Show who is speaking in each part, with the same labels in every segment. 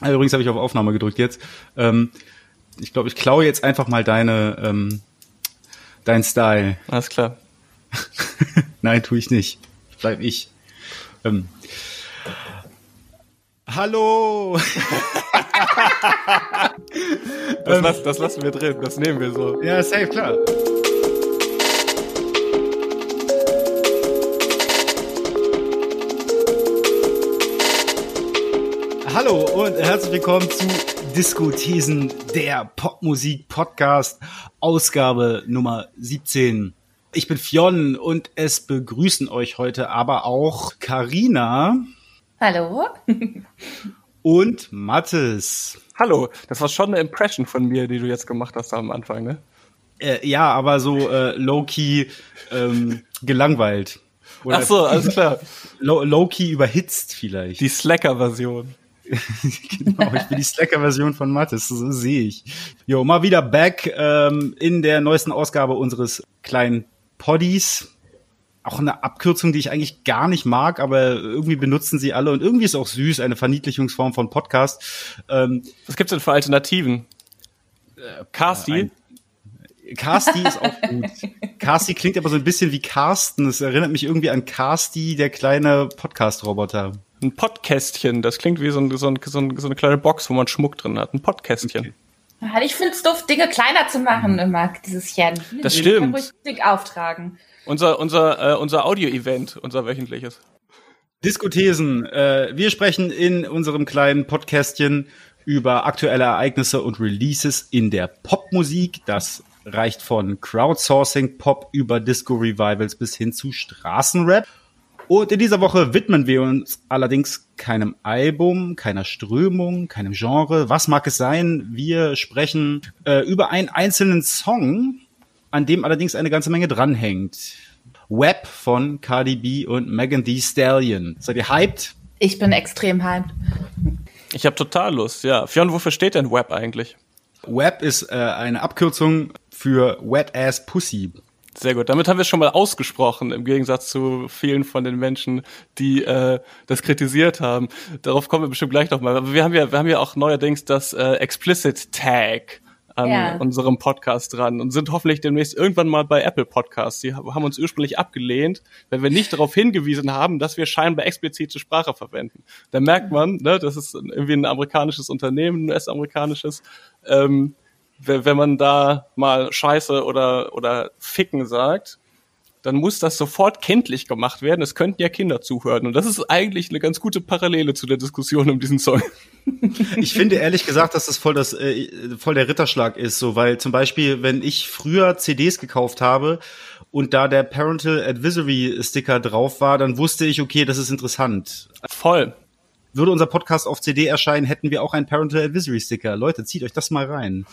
Speaker 1: Also übrigens habe ich auf Aufnahme gedrückt jetzt. Ähm, ich glaube, ich klaue jetzt einfach mal deine, ähm, dein Style.
Speaker 2: Alles klar.
Speaker 1: Nein, tue ich nicht. Bleib ich. Ähm. Hallo!
Speaker 2: das, lass, das lassen wir drin, das nehmen wir so.
Speaker 1: Ja, safe, klar. Hallo und herzlich willkommen zu Diskutesen, der Popmusik-Podcast, Ausgabe Nummer 17. Ich bin Fionn und es begrüßen euch heute aber auch Karina.
Speaker 3: Hallo.
Speaker 1: und Mattes.
Speaker 2: Hallo, das war schon eine Impression von mir, die du jetzt gemacht hast am Anfang, ne?
Speaker 1: Äh, ja, aber so äh, low-key ähm, gelangweilt.
Speaker 2: Oder Ach so, alles klar.
Speaker 1: Low-key überhitzt vielleicht.
Speaker 2: Die Slacker-Version.
Speaker 1: genau, ich bin die Slacker-Version von Mattes, so sehe ich. Jo, mal wieder back ähm, in der neuesten Ausgabe unseres kleinen Poddies. Auch eine Abkürzung, die ich eigentlich gar nicht mag, aber irgendwie benutzen sie alle und irgendwie ist auch süß, eine Verniedlichungsform von Podcast.
Speaker 2: Ähm, Was gibt's denn für Alternativen?
Speaker 1: Äh, Casti? Casti ist auch gut. Casti klingt aber so ein bisschen wie Carsten. Es erinnert mich irgendwie an Casti, der kleine Podcast-Roboter.
Speaker 2: Ein Podkästchen, das klingt wie so, ein, so, ein, so, eine kleine Box, wo man Schmuck drin hat. Ein Podkästchen.
Speaker 3: Okay. Ich finde es doof, Dinge kleiner zu machen immer, dieses Chen.
Speaker 2: Das stimmt.
Speaker 3: Ich Dick auftragen.
Speaker 2: Unser, unser, äh, unser Audio-Event, unser wöchentliches.
Speaker 1: Diskuthesen. Äh, wir sprechen in unserem kleinen Podcastchen über aktuelle Ereignisse und Releases in der Popmusik. Das reicht von Crowdsourcing Pop über Disco Revivals bis hin zu Straßenrap. Und in dieser Woche widmen wir uns allerdings keinem Album, keiner Strömung, keinem Genre. Was mag es sein? Wir sprechen äh, über einen einzelnen Song, an dem allerdings eine ganze Menge dranhängt. Web von Cardi B und Megan Thee Stallion. Seid ihr hyped?
Speaker 3: Ich bin extrem hyped.
Speaker 2: Ich habe total Lust, ja. Fionn, wofür steht denn Web eigentlich?
Speaker 1: Web ist äh, eine Abkürzung für Wet Ass Pussy.
Speaker 2: Sehr gut. Damit haben wir es schon mal ausgesprochen, im Gegensatz zu vielen von den Menschen, die äh, das kritisiert haben. Darauf kommen wir bestimmt gleich nochmal. Aber wir haben ja, wir haben ja auch neuerdings das äh, Explicit Tag an ja. unserem Podcast dran und sind hoffentlich demnächst irgendwann mal bei Apple Podcasts. Die haben uns ursprünglich abgelehnt, wenn wir nicht darauf hingewiesen haben, dass wir scheinbar explizite Sprache verwenden. Da merkt man, ne, das ist irgendwie ein amerikanisches Unternehmen, ein US-amerikanisches. Ähm, wenn man da mal Scheiße oder, oder Ficken sagt, dann muss das sofort kenntlich gemacht werden. Es könnten ja Kinder zuhören. Und das ist eigentlich eine ganz gute Parallele zu der Diskussion um diesen Song.
Speaker 1: Ich finde ehrlich gesagt, dass das voll das äh, voll der Ritterschlag ist, so weil zum Beispiel, wenn ich früher CDs gekauft habe und da der Parental Advisory Sticker drauf war, dann wusste ich, okay, das ist interessant.
Speaker 2: Voll.
Speaker 1: Würde unser Podcast auf CD erscheinen, hätten wir auch einen Parental Advisory Sticker. Leute, zieht euch das mal rein.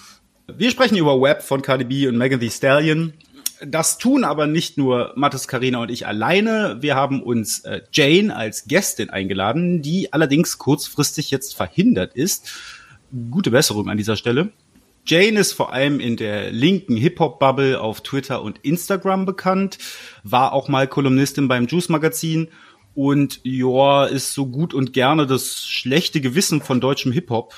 Speaker 1: Wir sprechen über Web von Cardi B und Megan Thee Stallion. Das tun aber nicht nur Mathis, Karina und ich alleine. Wir haben uns äh, Jane als Gästin eingeladen, die allerdings kurzfristig jetzt verhindert ist. Gute Besserung an dieser Stelle. Jane ist vor allem in der linken Hip-Hop-Bubble auf Twitter und Instagram bekannt, war auch mal Kolumnistin beim Juice Magazin und ja, ist so gut und gerne das schlechte Gewissen von deutschem Hip-Hop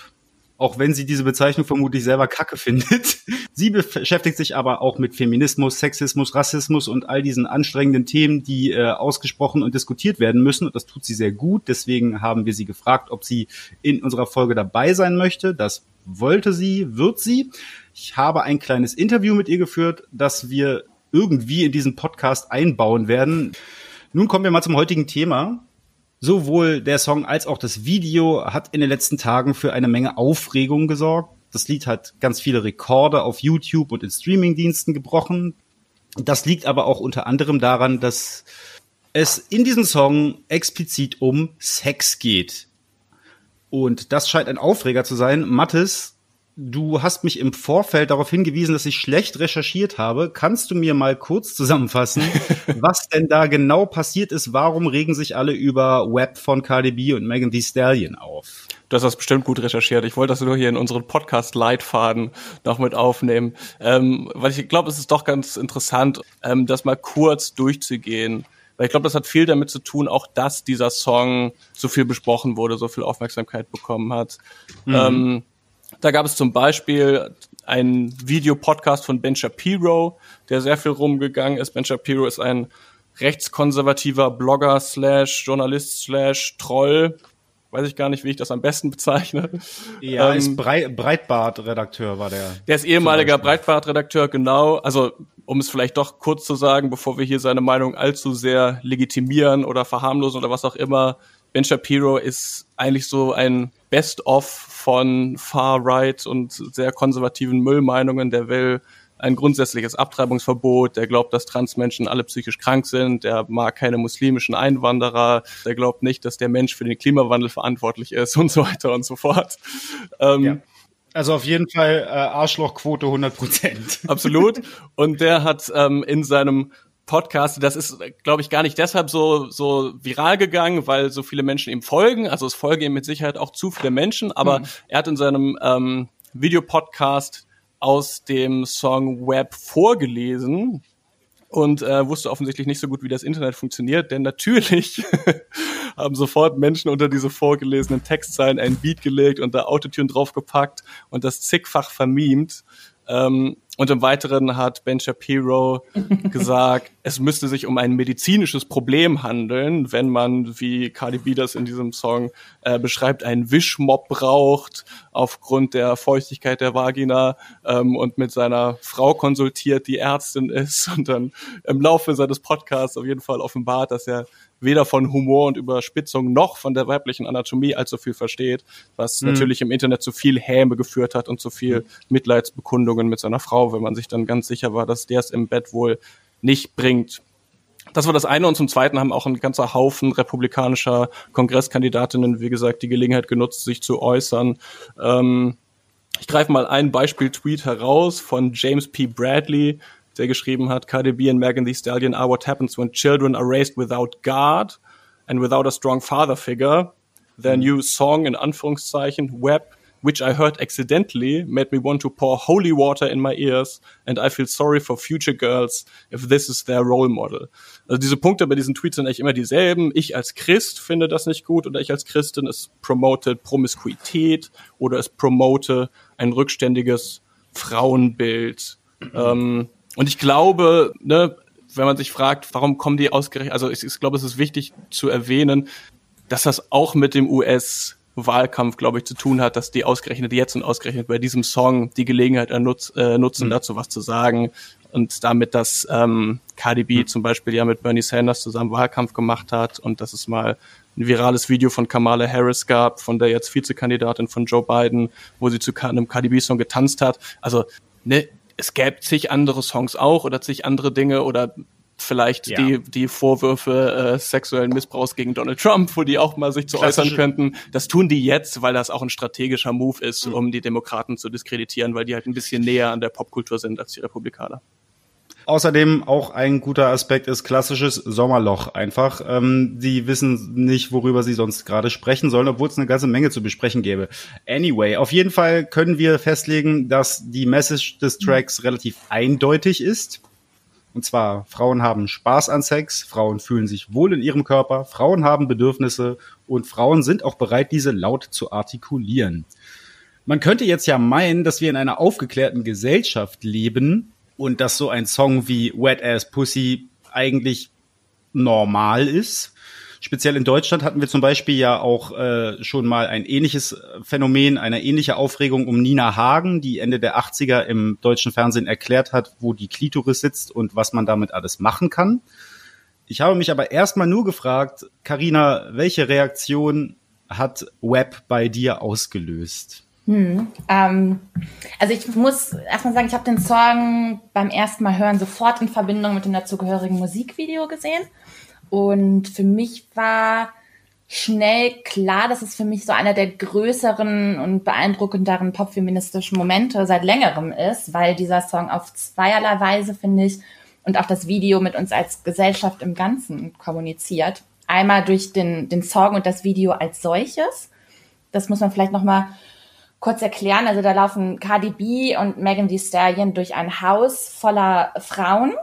Speaker 1: auch wenn sie diese Bezeichnung vermutlich selber kacke findet. Sie beschäftigt sich aber auch mit Feminismus, Sexismus, Rassismus und all diesen anstrengenden Themen, die äh, ausgesprochen und diskutiert werden müssen. Und das tut sie sehr gut. Deswegen haben wir sie gefragt, ob sie in unserer Folge dabei sein möchte. Das wollte sie, wird sie. Ich habe ein kleines Interview mit ihr geführt, das wir irgendwie in diesen Podcast einbauen werden. Nun kommen wir mal zum heutigen Thema. Sowohl der Song als auch das Video hat in den letzten Tagen für eine Menge Aufregung gesorgt. Das Lied hat ganz viele Rekorde auf YouTube und in Streamingdiensten gebrochen. Das liegt aber auch unter anderem daran, dass es in diesem Song explizit um Sex geht. Und das scheint ein Aufreger zu sein. Mattes, Du hast mich im Vorfeld darauf hingewiesen, dass ich schlecht recherchiert habe. Kannst du mir mal kurz zusammenfassen, was denn da genau passiert ist? Warum regen sich alle über Web von Cardi B und Megan Thee Stallion auf?
Speaker 2: Du hast das bestimmt gut recherchiert. Ich wollte das nur hier in unseren Podcast-Leitfaden noch mit aufnehmen, ähm, weil ich glaube, es ist doch ganz interessant, ähm, das mal kurz durchzugehen Weil ich glaube, das hat viel damit zu tun, auch dass dieser Song so viel besprochen wurde, so viel Aufmerksamkeit bekommen hat. Mhm. Ähm, da gab es zum Beispiel einen Videopodcast von Ben Shapiro, der sehr viel rumgegangen ist. Ben Shapiro ist ein rechtskonservativer Blogger slash Journalist slash Troll. Weiß ich gar nicht, wie ich das am besten bezeichne.
Speaker 1: Ja, ähm, ist Brei Breitbart-Redakteur war der.
Speaker 2: Der ist ehemaliger Breitbart-Redakteur, genau. Also, um es vielleicht doch kurz zu sagen, bevor wir hier seine Meinung allzu sehr legitimieren oder verharmlosen oder was auch immer. Ben Shapiro ist eigentlich so ein Best-of von Far-Right und sehr konservativen Müllmeinungen. Der will ein grundsätzliches Abtreibungsverbot, der glaubt, dass Transmenschen alle psychisch krank sind, der mag keine muslimischen Einwanderer, der glaubt nicht, dass der Mensch für den Klimawandel verantwortlich ist und so weiter und so fort.
Speaker 1: Ähm, ja. Also auf jeden Fall äh, Arschlochquote 100 Prozent.
Speaker 2: Absolut. Und der hat ähm, in seinem Podcast, das ist, glaube ich, gar nicht deshalb so, so viral gegangen, weil so viele Menschen ihm folgen. Also es folgen ihm mit Sicherheit auch zu viele Menschen, aber mhm. er hat in seinem ähm, Videopodcast aus dem Song Web vorgelesen und äh, wusste offensichtlich nicht so gut, wie das Internet funktioniert, denn natürlich haben sofort Menschen unter diese vorgelesenen Textzeilen ein Beat gelegt und da Autotune draufgepackt und das zigfach vermiemt. Ähm, und im Weiteren hat Ben Shapiro gesagt, es müsste sich um ein medizinisches Problem handeln, wenn man, wie Cardi B das in diesem Song äh, beschreibt, einen Wischmob braucht aufgrund der Feuchtigkeit der Vagina ähm, und mit seiner Frau konsultiert, die Ärztin ist und dann im Laufe seines Podcasts auf jeden Fall offenbart, dass er weder von Humor und Überspitzung noch von der weiblichen Anatomie allzu viel versteht, was mhm. natürlich im Internet zu viel Häme geführt hat und zu viel mhm. Mitleidsbekundungen mit seiner Frau, wenn man sich dann ganz sicher war, dass der es im Bett wohl nicht bringt. Das war das eine und zum zweiten haben auch ein ganzer Haufen republikanischer Kongresskandidatinnen, wie gesagt, die Gelegenheit genutzt, sich zu äußern. Ähm, ich greife mal ein Beispiel-Tweet heraus von James P. Bradley, der geschrieben hat, Cardi B and Megan Thee Stallion are what happens when children are raised without God and without a strong father figure. Their new song, in Anführungszeichen, Web, which I heard accidentally, made me want to pour holy water in my ears and I feel sorry for future girls if this is their role model. Also diese Punkte bei diesen Tweets sind eigentlich immer dieselben. Ich als Christ finde das nicht gut oder ich als Christin, es promotet Promiskuität oder es promote ein rückständiges Frauenbild. Ähm, und ich glaube, ne, wenn man sich fragt, warum kommen die ausgerechnet, also ich, ich glaube, es ist wichtig zu erwähnen, dass das auch mit dem US Wahlkampf, glaube ich, zu tun hat, dass die ausgerechnet jetzt und ausgerechnet bei diesem Song die Gelegenheit ernutz, äh, nutzen, mhm. dazu was zu sagen. Und damit, dass ähm, Cardi B mhm. zum Beispiel ja mit Bernie Sanders zusammen Wahlkampf gemacht hat und dass es mal ein virales Video von Kamala Harris gab, von der jetzt Vizekandidatin von Joe Biden, wo sie zu einem Cardi B-Song getanzt hat. Also, ne, es gäbe zig andere Songs auch oder zig andere Dinge oder vielleicht ja. die, die Vorwürfe äh, sexuellen Missbrauchs gegen Donald Trump, wo die auch mal sich zu Klassische. äußern könnten. Das tun die jetzt, weil das auch ein strategischer Move ist, mhm. um die Demokraten zu diskreditieren, weil die halt ein bisschen näher an der Popkultur sind als die Republikaner.
Speaker 1: Außerdem auch ein guter Aspekt ist klassisches Sommerloch einfach. Ähm, die wissen nicht, worüber sie sonst gerade sprechen sollen, obwohl es eine ganze Menge zu besprechen gäbe. Anyway, auf jeden Fall können wir festlegen, dass die Message des Tracks relativ eindeutig ist. Und zwar, Frauen haben Spaß an Sex, Frauen fühlen sich wohl in ihrem Körper, Frauen haben Bedürfnisse und Frauen sind auch bereit, diese laut zu artikulieren. Man könnte jetzt ja meinen, dass wir in einer aufgeklärten Gesellschaft leben, und dass so ein Song wie Wet Ass Pussy eigentlich normal ist. Speziell in Deutschland hatten wir zum Beispiel ja auch äh, schon mal ein ähnliches Phänomen, eine ähnliche Aufregung um Nina Hagen, die Ende der 80er im deutschen Fernsehen erklärt hat, wo die Klitoris sitzt und was man damit alles machen kann. Ich habe mich aber erstmal nur gefragt, Karina, welche Reaktion hat Web bei dir ausgelöst?
Speaker 3: Hm, ähm, also ich muss erstmal sagen, ich habe den Song beim ersten Mal hören sofort in Verbindung mit dem dazugehörigen Musikvideo gesehen. Und für mich war schnell klar, dass es für mich so einer der größeren und beeindruckenderen popfeministischen Momente seit längerem ist, weil dieser Song auf zweierlei Weise, finde ich, und auch das Video mit uns als Gesellschaft im Ganzen kommuniziert. Einmal durch den, den Song und das Video als solches. Das muss man vielleicht nochmal kurz erklären. Also da laufen Cardi B und Megan Thee Stallion durch ein Haus voller Frauen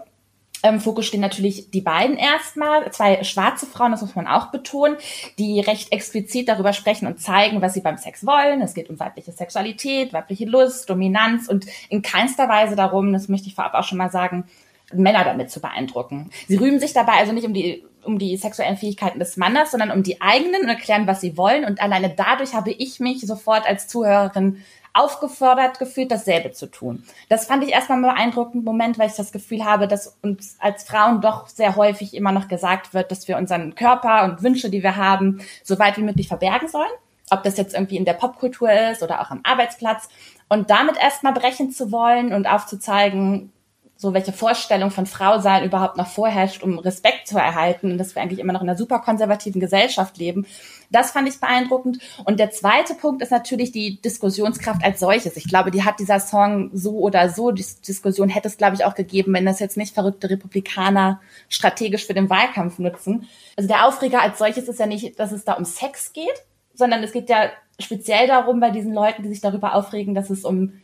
Speaker 3: Im Fokus stehen natürlich die beiden erstmal, zwei schwarze Frauen, das muss man auch betonen, die recht explizit darüber sprechen und zeigen, was sie beim Sex wollen. Es geht um weibliche Sexualität, weibliche Lust, Dominanz und in keinster Weise darum, das möchte ich vorab auch schon mal sagen, Männer damit zu beeindrucken. Sie rühmen sich dabei also nicht um die um die sexuellen Fähigkeiten des Mannes, sondern um die eigenen und erklären, was sie wollen. Und alleine dadurch habe ich mich sofort als Zuhörerin aufgefordert gefühlt, dasselbe zu tun. Das fand ich erstmal einen beeindruckenden Moment, weil ich das Gefühl habe, dass uns als Frauen doch sehr häufig immer noch gesagt wird, dass wir unseren Körper und Wünsche, die wir haben, so weit wie möglich verbergen sollen. Ob das jetzt irgendwie in der Popkultur ist oder auch am Arbeitsplatz. Und damit erstmal brechen zu wollen und aufzuzeigen, so welche Vorstellung von Frau sein überhaupt noch vorherrscht, um Respekt zu erhalten und dass wir eigentlich immer noch in einer super konservativen Gesellschaft leben. Das fand ich beeindruckend. Und der zweite Punkt ist natürlich die Diskussionskraft als solches. Ich glaube, die hat dieser Song so oder so. Die Diskussion hätte es, glaube ich, auch gegeben, wenn das jetzt nicht verrückte Republikaner strategisch für den Wahlkampf nutzen. Also der Aufreger als solches ist ja nicht, dass es da um Sex geht, sondern es geht ja speziell darum bei diesen Leuten, die sich darüber aufregen, dass es um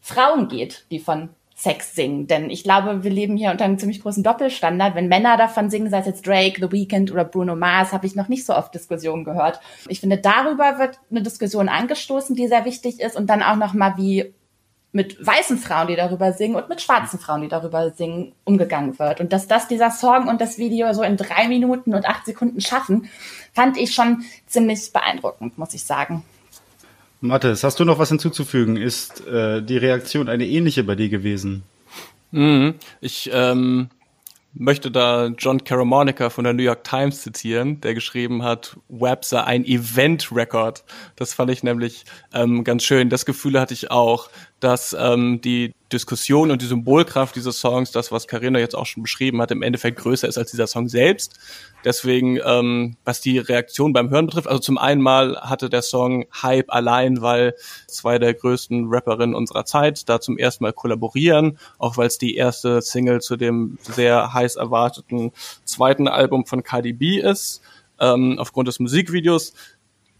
Speaker 3: Frauen geht, die von Sex singen. Denn ich glaube, wir leben hier unter einem ziemlich großen Doppelstandard. Wenn Männer davon singen, sei es jetzt Drake, The Weeknd oder Bruno Mars, habe ich noch nicht so oft Diskussionen gehört. Ich finde, darüber wird eine Diskussion angestoßen, die sehr wichtig ist. Und dann auch noch mal, wie mit weißen Frauen, die darüber singen und mit schwarzen Frauen, die darüber singen, umgegangen wird. Und dass das dieser Song und das Video so in drei Minuten und acht Sekunden schaffen, fand ich schon ziemlich beeindruckend, muss ich sagen.
Speaker 1: Mathis, hast du noch was hinzuzufügen? Ist äh, die Reaktion eine ähnliche bei dir gewesen?
Speaker 2: Mhm. Ich ähm, möchte da John Caramonica von der New York Times zitieren, der geschrieben hat, Web sei ein Event-Record. Das fand ich nämlich ähm, ganz schön. Das Gefühl hatte ich auch, dass ähm, die Diskussion und die Symbolkraft dieses Songs, das, was Carina jetzt auch schon beschrieben hat, im Endeffekt größer ist als dieser Song selbst. Deswegen, ähm, was die Reaktion beim Hören betrifft, also zum einen mal hatte der Song Hype allein, weil zwei der größten Rapperinnen unserer Zeit da zum ersten Mal kollaborieren, auch weil es die erste Single zu dem sehr heiß erwarteten zweiten Album von Cardi B ist, ähm, aufgrund des Musikvideos.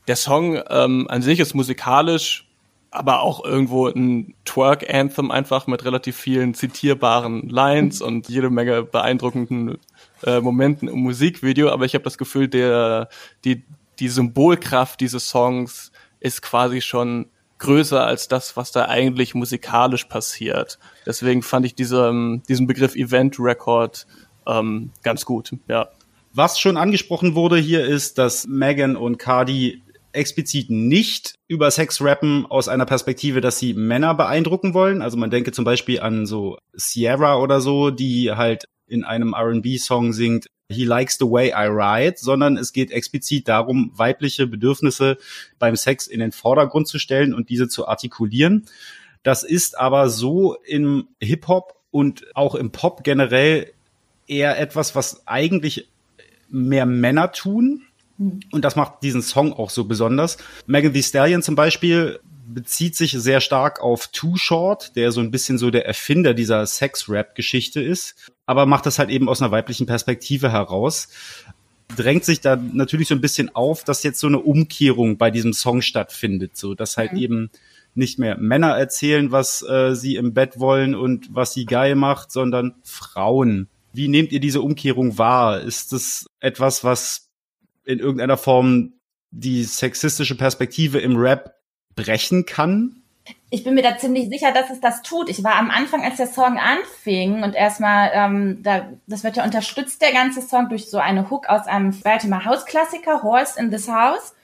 Speaker 2: Der Song ähm, an sich ist musikalisch aber auch irgendwo ein Twerk-Anthem einfach mit relativ vielen zitierbaren Lines und jede Menge beeindruckenden äh, Momenten im Musikvideo. Aber ich habe das Gefühl, der, die, die Symbolkraft dieses Songs ist quasi schon größer als das, was da eigentlich musikalisch passiert. Deswegen fand ich diese, diesen Begriff Event Record ähm, ganz gut, ja.
Speaker 1: Was schon angesprochen wurde hier ist, dass Megan und Cardi explizit nicht über Sex rappen aus einer Perspektive, dass sie Männer beeindrucken wollen. Also man denke zum Beispiel an so Sierra oder so, die halt in einem R&B-Song singt, He likes the way I ride, sondern es geht explizit darum, weibliche Bedürfnisse beim Sex in den Vordergrund zu stellen und diese zu artikulieren. Das ist aber so im Hip-Hop und auch im Pop generell eher etwas, was eigentlich mehr Männer tun, und das macht diesen Song auch so besonders. Megan Thee Stallion zum Beispiel bezieht sich sehr stark auf Too Short, der so ein bisschen so der Erfinder dieser Sex-Rap-Geschichte ist, aber macht das halt eben aus einer weiblichen Perspektive heraus. Drängt sich da natürlich so ein bisschen auf, dass jetzt so eine Umkehrung bei diesem Song stattfindet, so dass halt mhm. eben nicht mehr Männer erzählen, was äh, sie im Bett wollen und was sie geil macht, sondern Frauen. Wie nehmt ihr diese Umkehrung wahr? Ist das etwas, was in irgendeiner Form die sexistische Perspektive im Rap brechen kann?
Speaker 3: Ich bin mir da ziemlich sicher, dass es das tut. Ich war am Anfang, als der Song anfing und erstmal, ähm, da, das wird ja unterstützt, der ganze Song, durch so eine Hook aus einem Baltimore House Klassiker, Horse in this House.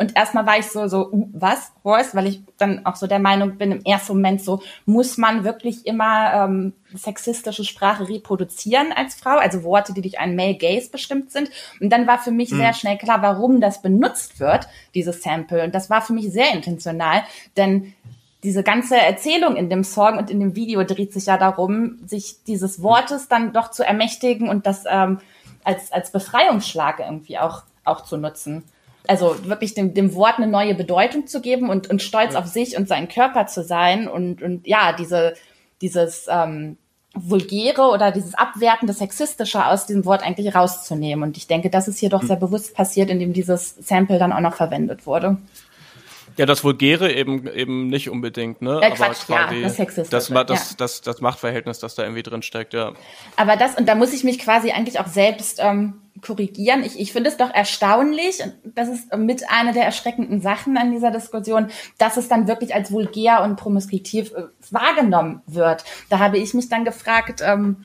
Speaker 3: Und erstmal war ich so, so, uh, was, Horst, weil ich dann auch so der Meinung bin, im ersten Moment so, muss man wirklich immer ähm, sexistische Sprache reproduzieren als Frau, also Worte, die durch einen Male Gaze bestimmt sind. Und dann war für mich mhm. sehr schnell klar, warum das benutzt wird, dieses Sample. Und das war für mich sehr intentional, denn diese ganze Erzählung in dem Song und in dem Video dreht sich ja darum, sich dieses Wortes dann doch zu ermächtigen und das ähm, als, als Befreiungsschlag irgendwie auch, auch zu nutzen also wirklich dem, dem Wort eine neue Bedeutung zu geben und, und stolz ja. auf sich und seinen Körper zu sein und, und ja, diese, dieses ähm, vulgäre oder dieses abwertende, sexistische aus diesem Wort eigentlich rauszunehmen. Und ich denke, das ist hier doch hm. sehr bewusst passiert, indem dieses Sample dann auch noch verwendet wurde.
Speaker 2: Ja, das Vulgäre eben eben nicht unbedingt, ne?
Speaker 3: Äh, Quatsch, Aber ja, das Sexistische.
Speaker 2: Das, das, das, das, das Machtverhältnis, das da irgendwie drin steckt, ja.
Speaker 3: Aber das, und da muss ich mich quasi eigentlich auch selbst ähm, korrigieren. Ich, ich finde es doch erstaunlich, und das ist mit einer der erschreckenden Sachen an dieser Diskussion, dass es dann wirklich als vulgär und promiskuitiv äh, wahrgenommen wird. Da habe ich mich dann gefragt, ähm,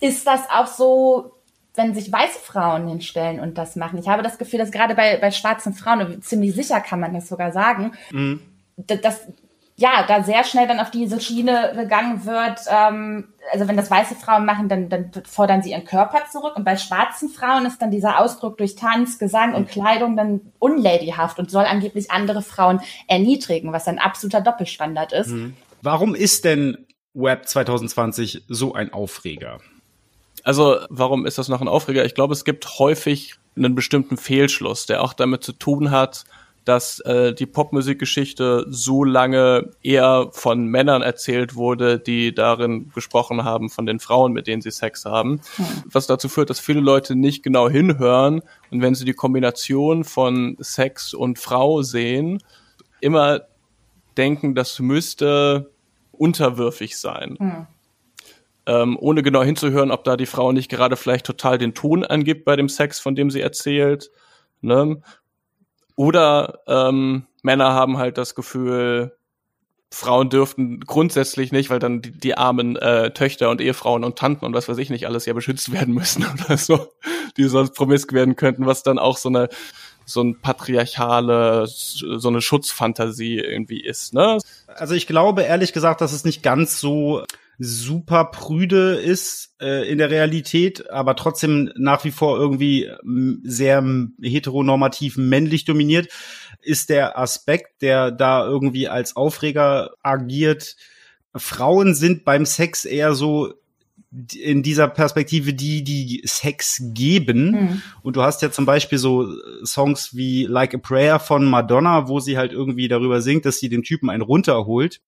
Speaker 3: ist das auch so wenn sich weiße Frauen hinstellen und das machen. Ich habe das Gefühl, dass gerade bei, bei schwarzen Frauen, ziemlich sicher kann man das sogar sagen, mhm. dass, ja, da sehr schnell dann auf diese Schiene gegangen wird. Ähm, also wenn das weiße Frauen machen, dann, dann fordern sie ihren Körper zurück. Und bei schwarzen Frauen ist dann dieser Ausdruck durch Tanz, Gesang und Kleidung dann unladyhaft und soll angeblich andere Frauen erniedrigen, was ein absoluter Doppelstandard ist. Mhm.
Speaker 1: Warum ist denn Web 2020 so ein Aufreger?
Speaker 2: Also, warum ist das noch ein Aufreger? Ich glaube, es gibt häufig einen bestimmten Fehlschluss, der auch damit zu tun hat, dass äh, die Popmusikgeschichte so lange eher von Männern erzählt wurde, die darin gesprochen haben von den Frauen, mit denen sie Sex haben. Hm. Was dazu führt, dass viele Leute nicht genau hinhören und wenn sie die Kombination von Sex und Frau sehen, immer denken, das müsste unterwürfig sein. Hm ähm, ohne genau hinzuhören, ob da die Frau nicht gerade vielleicht total den Ton angibt bei dem Sex, von dem sie erzählt. Ne? Oder ähm, Männer haben halt das Gefühl, Frauen dürften grundsätzlich nicht, weil dann die, die armen äh, Töchter und Ehefrauen und Tanten und was weiß ich nicht alles ja beschützt werden müssen oder so, die sonst promisk werden könnten, was dann auch so eine so ein patriarchale, so eine Schutzfantasie irgendwie ist, ne?
Speaker 1: Also ich glaube ehrlich gesagt, dass es nicht ganz so super prüde ist äh, in der Realität, aber trotzdem nach wie vor irgendwie sehr heteronormativ männlich dominiert, ist der Aspekt, der da irgendwie als Aufreger agiert. Frauen sind beim Sex eher so in dieser Perspektive die, die Sex geben. Mhm. Und du hast ja zum Beispiel so Songs wie Like a Prayer von Madonna, wo sie halt irgendwie darüber singt, dass sie dem Typen einen runterholt.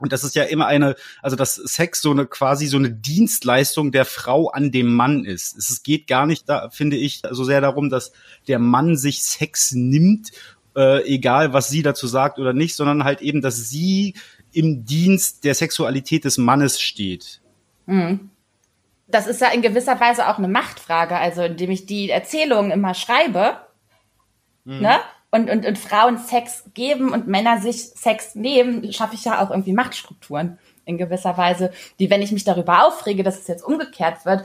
Speaker 1: Und das ist ja immer eine, also dass Sex so eine quasi so eine Dienstleistung der Frau an dem Mann ist. Es geht gar nicht da, finde ich, so sehr darum, dass der Mann sich Sex nimmt, äh, egal was sie dazu sagt oder nicht, sondern halt eben, dass sie im Dienst der Sexualität des Mannes steht.
Speaker 3: Mhm. Das ist ja in gewisser Weise auch eine Machtfrage. Also indem ich die Erzählungen immer schreibe, mhm. ne? Und, und, und Frauen Sex geben und Männer sich Sex nehmen, schaffe ich ja auch irgendwie Machtstrukturen in gewisser Weise, die, wenn ich mich darüber aufrege, dass es jetzt umgekehrt wird,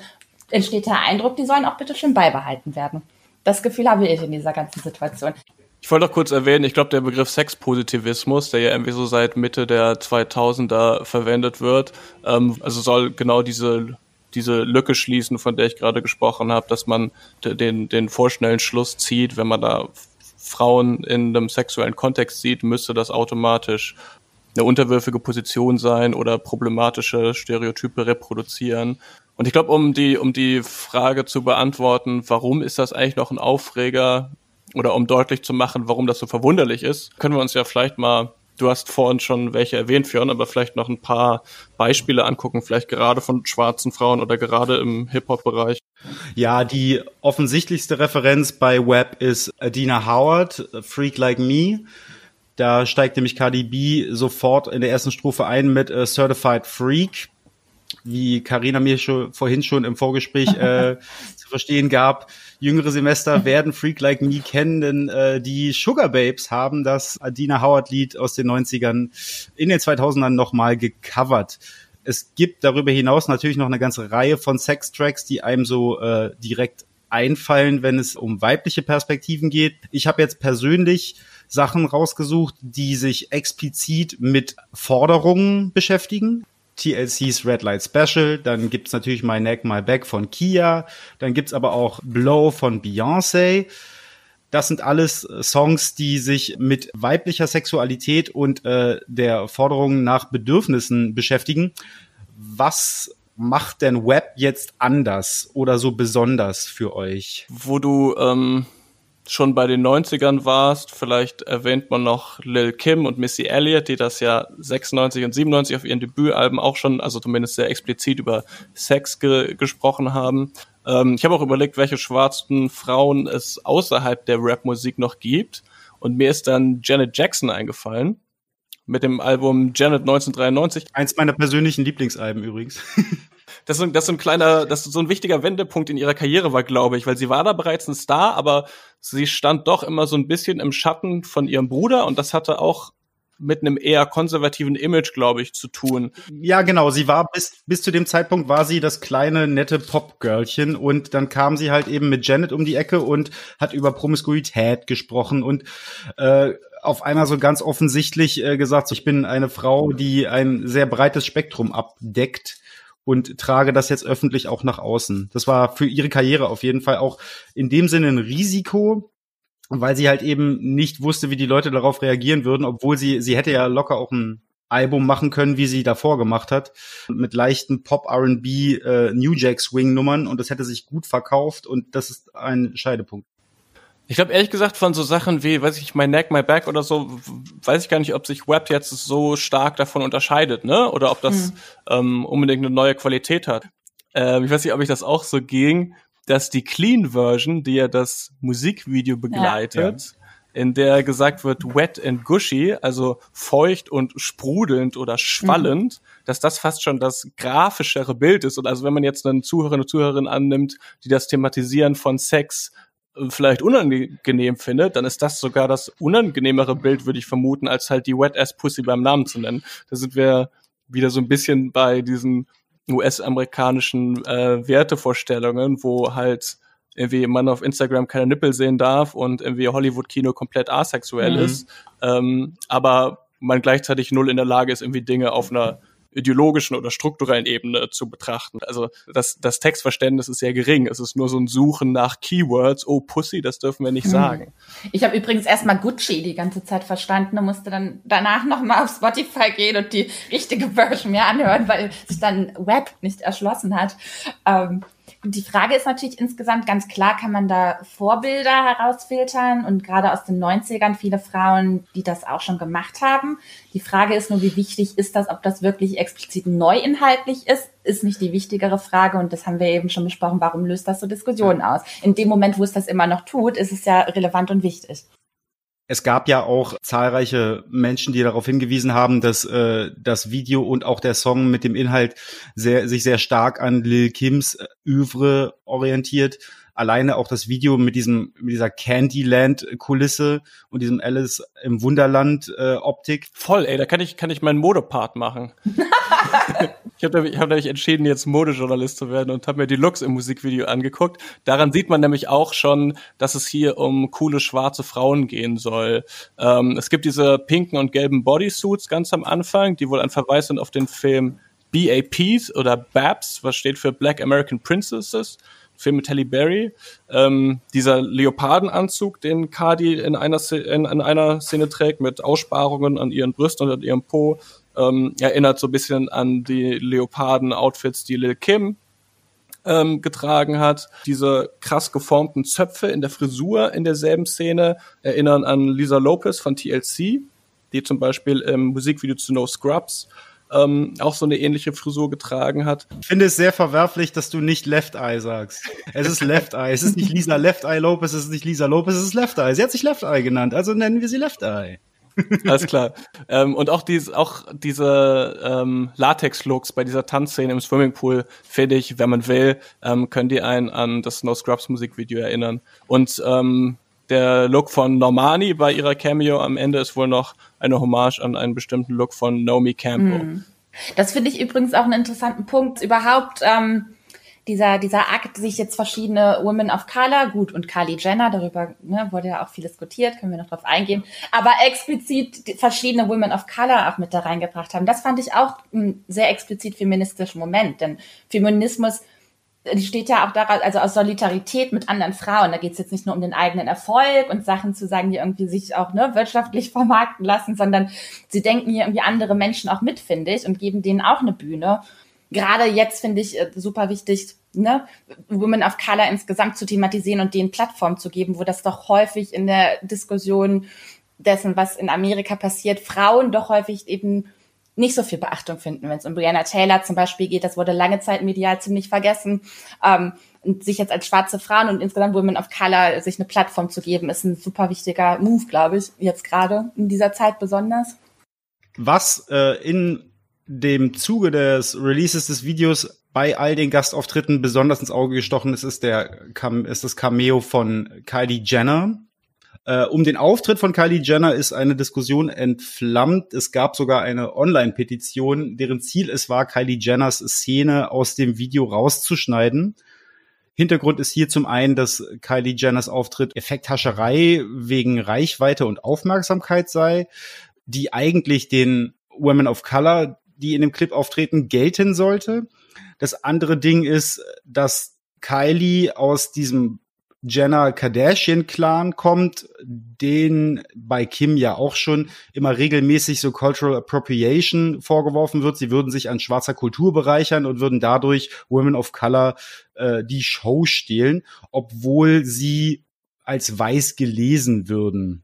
Speaker 3: entsteht der Eindruck, die sollen auch bitte schön beibehalten werden. Das Gefühl habe ich in dieser ganzen Situation.
Speaker 2: Ich wollte noch kurz erwähnen, ich glaube, der Begriff Sexpositivismus, der ja irgendwie so seit Mitte der 2000er verwendet wird, ähm, also soll genau diese diese Lücke schließen, von der ich gerade gesprochen habe, dass man den, den vorschnellen Schluss zieht, wenn man da Frauen in einem sexuellen Kontext sieht, müsste das automatisch eine unterwürfige Position sein oder problematische Stereotype reproduzieren. Und ich glaube, um die, um die Frage zu beantworten, warum ist das eigentlich noch ein Aufreger oder um deutlich zu machen, warum das so verwunderlich ist, können wir uns ja vielleicht mal Du hast vorhin schon welche erwähnt, Fionn, aber vielleicht noch ein paar Beispiele angucken, vielleicht gerade von schwarzen Frauen oder gerade im Hip-Hop-Bereich.
Speaker 1: Ja, die offensichtlichste Referenz bei Web ist Adina Howard, Freak Like Me. Da steigt nämlich Cardi B sofort in der ersten Strophe ein mit äh, Certified Freak, wie Karina mir schon, vorhin schon im Vorgespräch äh, zu verstehen gab jüngere Semester werden Freak Like Me kennen, denn äh, die Sugar Babes haben das Adina Howard Lied aus den 90ern in den 2000ern nochmal gecovert. Es gibt darüber hinaus natürlich noch eine ganze Reihe von Sex-Tracks, die einem so äh, direkt einfallen, wenn es um weibliche Perspektiven geht. Ich habe jetzt persönlich Sachen rausgesucht, die sich explizit mit Forderungen beschäftigen. TLC's Red Light Special, dann gibt's natürlich My Neck, My Back von Kia, dann gibt's aber auch Blow von Beyoncé. Das sind alles Songs, die sich mit weiblicher Sexualität und äh, der Forderung nach Bedürfnissen beschäftigen. Was macht denn Web jetzt anders oder so besonders für euch?
Speaker 2: Wo du ähm, schon bei den 90ern warst, vielleicht erwähnt man noch Lil Kim und Missy Elliott, die das ja 96 und 97 auf ihren Debütalben auch schon, also zumindest sehr explizit über Sex ge gesprochen haben. Ähm, ich habe auch überlegt, welche schwarzen Frauen es außerhalb der Rapmusik noch gibt. Und mir ist dann Janet Jackson eingefallen mit dem Album Janet 1993.
Speaker 1: Eins meiner persönlichen Lieblingsalben übrigens.
Speaker 2: das ist, das ist ein kleiner, das ist so ein wichtiger Wendepunkt in ihrer Karriere war, glaube ich, weil sie war da bereits ein Star, aber sie stand doch immer so ein bisschen im Schatten von ihrem Bruder und das hatte auch mit einem eher konservativen Image, glaube ich, zu tun.
Speaker 1: Ja, genau. Sie war bis, bis zu dem Zeitpunkt war sie das kleine, nette Pop-Girlchen und dann kam sie halt eben mit Janet um die Ecke und hat über Promiskuität gesprochen und äh, auf einmal so ganz offensichtlich äh, gesagt, ich bin eine Frau, die ein sehr breites Spektrum abdeckt und trage das jetzt öffentlich auch nach außen. Das war für ihre Karriere auf jeden Fall auch in dem Sinne ein Risiko, weil sie halt eben nicht wusste, wie die Leute darauf reagieren würden, obwohl sie, sie hätte ja locker auch ein Album machen können, wie sie davor gemacht hat, mit leichten Pop R&B äh, New Jack Swing Nummern und das hätte sich gut verkauft und das ist ein Scheidepunkt.
Speaker 2: Ich glaube ehrlich gesagt von so Sachen wie, weiß ich, My Neck, My Back oder so, weiß ich gar nicht, ob sich Web jetzt so stark davon unterscheidet, ne? Oder ob das mhm. ähm, unbedingt eine neue Qualität hat. Ähm, ich weiß nicht, ob ich das auch so ging, dass die Clean Version, die ja das Musikvideo begleitet, ja, ja. in der gesagt wird wet and gushy, also feucht und sprudelnd oder schwallend, mhm. dass das fast schon das grafischere Bild ist. Und also wenn man jetzt einen Zuhörer und Zuhörerin annimmt, die das Thematisieren von Sex vielleicht unangenehm findet, dann ist das sogar das unangenehmere Bild, würde ich vermuten, als halt die Wet Ass Pussy beim Namen zu nennen. Da sind wir wieder so ein bisschen bei diesen US-amerikanischen äh, Wertevorstellungen, wo halt irgendwie man auf Instagram keine Nippel sehen darf und irgendwie Hollywood-Kino komplett asexuell mhm. ist, ähm, aber man gleichzeitig null in der Lage ist, irgendwie Dinge auf einer ideologischen oder strukturellen Ebene zu betrachten. Also das, das Textverständnis ist sehr gering. Es ist nur so ein Suchen nach Keywords. Oh, Pussy, das dürfen wir nicht hm. sagen.
Speaker 3: Ich habe übrigens erstmal Gucci die ganze Zeit verstanden und musste dann danach nochmal auf Spotify gehen und die richtige Version mir anhören, weil sich dann Web nicht erschlossen hat. Ähm, die Frage ist natürlich insgesamt ganz klar, kann man da Vorbilder herausfiltern und gerade aus den 90ern viele Frauen, die das auch schon gemacht haben. Die Frage ist nur, wie wichtig ist das, ob das wirklich explizit neu inhaltlich ist, ist nicht die wichtigere Frage und das haben wir eben schon besprochen, warum löst das so Diskussionen aus? In dem Moment, wo es das immer noch tut, ist es ja relevant und wichtig.
Speaker 1: Es gab ja auch zahlreiche Menschen, die darauf hingewiesen haben, dass äh, das Video und auch der Song mit dem Inhalt sehr, sich sehr stark an Lil Kims äh, Övre orientiert. Alleine auch das Video mit diesem mit dieser Candyland-Kulisse und diesem Alice im Wunderland-Optik. Äh,
Speaker 2: Voll, ey, da kann ich kann ich meinen Modepart machen. Ich habe ich hab nämlich entschieden, jetzt Modejournalist zu werden und habe mir die Looks im Musikvideo angeguckt. Daran sieht man nämlich auch schon, dass es hier um coole schwarze Frauen gehen soll. Ähm, es gibt diese pinken und gelben Bodysuits ganz am Anfang, die wohl ein Verweis sind auf den Film BAPs oder BAPs, was steht für Black American Princesses. Film mit Halle Berry. Ähm, dieser Leopardenanzug, den Cardi in einer, in, in einer Szene trägt, mit Aussparungen an ihren Brüsten und an ihrem Po, ähm, erinnert so ein bisschen an die Leoparden-Outfits, die Lil Kim ähm, getragen hat. Diese krass geformten Zöpfe in der Frisur in derselben Szene erinnern an Lisa Lopez von TLC, die zum Beispiel im Musikvideo zu No Scrubs ähm, auch so eine ähnliche Frisur getragen hat.
Speaker 1: Ich finde es sehr verwerflich, dass du nicht Left Eye sagst. Es ist Left Eye. Es ist nicht Lisa Left Eye Lopez, es ist nicht Lisa Lopez, es ist Left Eye. Sie hat sich Left Eye genannt, also nennen wir sie Left Eye.
Speaker 2: Alles klar. ähm, und auch, dies, auch diese ähm, Latex-Looks bei dieser Tanzszene im Swimmingpool, finde ich, wenn man will, ähm, können die einen an das No Scrubs Musikvideo erinnern. Und ähm, der Look von Normani bei ihrer Cameo am Ende ist wohl noch eine Hommage an einen bestimmten Look von Naomi Campbell.
Speaker 3: Hm. Das finde ich übrigens auch einen interessanten Punkt. Überhaupt, ähm, dieser, dieser Akt, sich jetzt verschiedene Women of Color, gut, und Kylie Jenner, darüber ne, wurde ja auch viel diskutiert, können wir noch drauf eingehen, aber explizit verschiedene Women of Color auch mit da reingebracht haben. Das fand ich auch ein sehr explizit feministischen Moment, denn Feminismus die steht ja auch daran, also aus Solidarität mit anderen Frauen. Da geht es jetzt nicht nur um den eigenen Erfolg und Sachen zu sagen, die irgendwie sich auch ne, wirtschaftlich vermarkten lassen, sondern sie denken hier irgendwie andere Menschen auch mit, finde ich, und geben denen auch eine Bühne gerade jetzt finde ich äh, super wichtig, ne, Women of Color insgesamt zu thematisieren und denen Plattform zu geben, wo das doch häufig in der Diskussion dessen, was in Amerika passiert, Frauen doch häufig eben nicht so viel Beachtung finden, wenn es um Brianna Taylor zum Beispiel geht. Das wurde lange Zeit medial ziemlich vergessen. Ähm, und sich jetzt als schwarze Frauen und insgesamt Women of Color sich eine Plattform zu geben, ist ein super wichtiger Move, glaube ich, jetzt gerade in dieser Zeit besonders.
Speaker 1: Was äh, in dem Zuge des Releases des Videos bei all den Gastauftritten besonders ins Auge gestochen ist, ist der ist das Cameo von Kylie Jenner. Äh, um den Auftritt von Kylie Jenner ist eine Diskussion entflammt. Es gab sogar eine Online-Petition, deren Ziel es war, Kylie Jenners Szene aus dem Video rauszuschneiden. Hintergrund ist hier zum einen, dass Kylie Jenners Auftritt Effekthascherei wegen Reichweite und Aufmerksamkeit sei, die eigentlich den Women of Color, die in dem Clip auftreten, gelten sollte. Das andere Ding ist, dass Kylie aus diesem Jenner Kardashian Clan kommt, den bei Kim ja auch schon immer regelmäßig so Cultural Appropriation vorgeworfen wird. Sie würden sich an schwarzer Kultur bereichern und würden dadurch Women of Color äh, die Show stehlen, obwohl sie als weiß gelesen würden.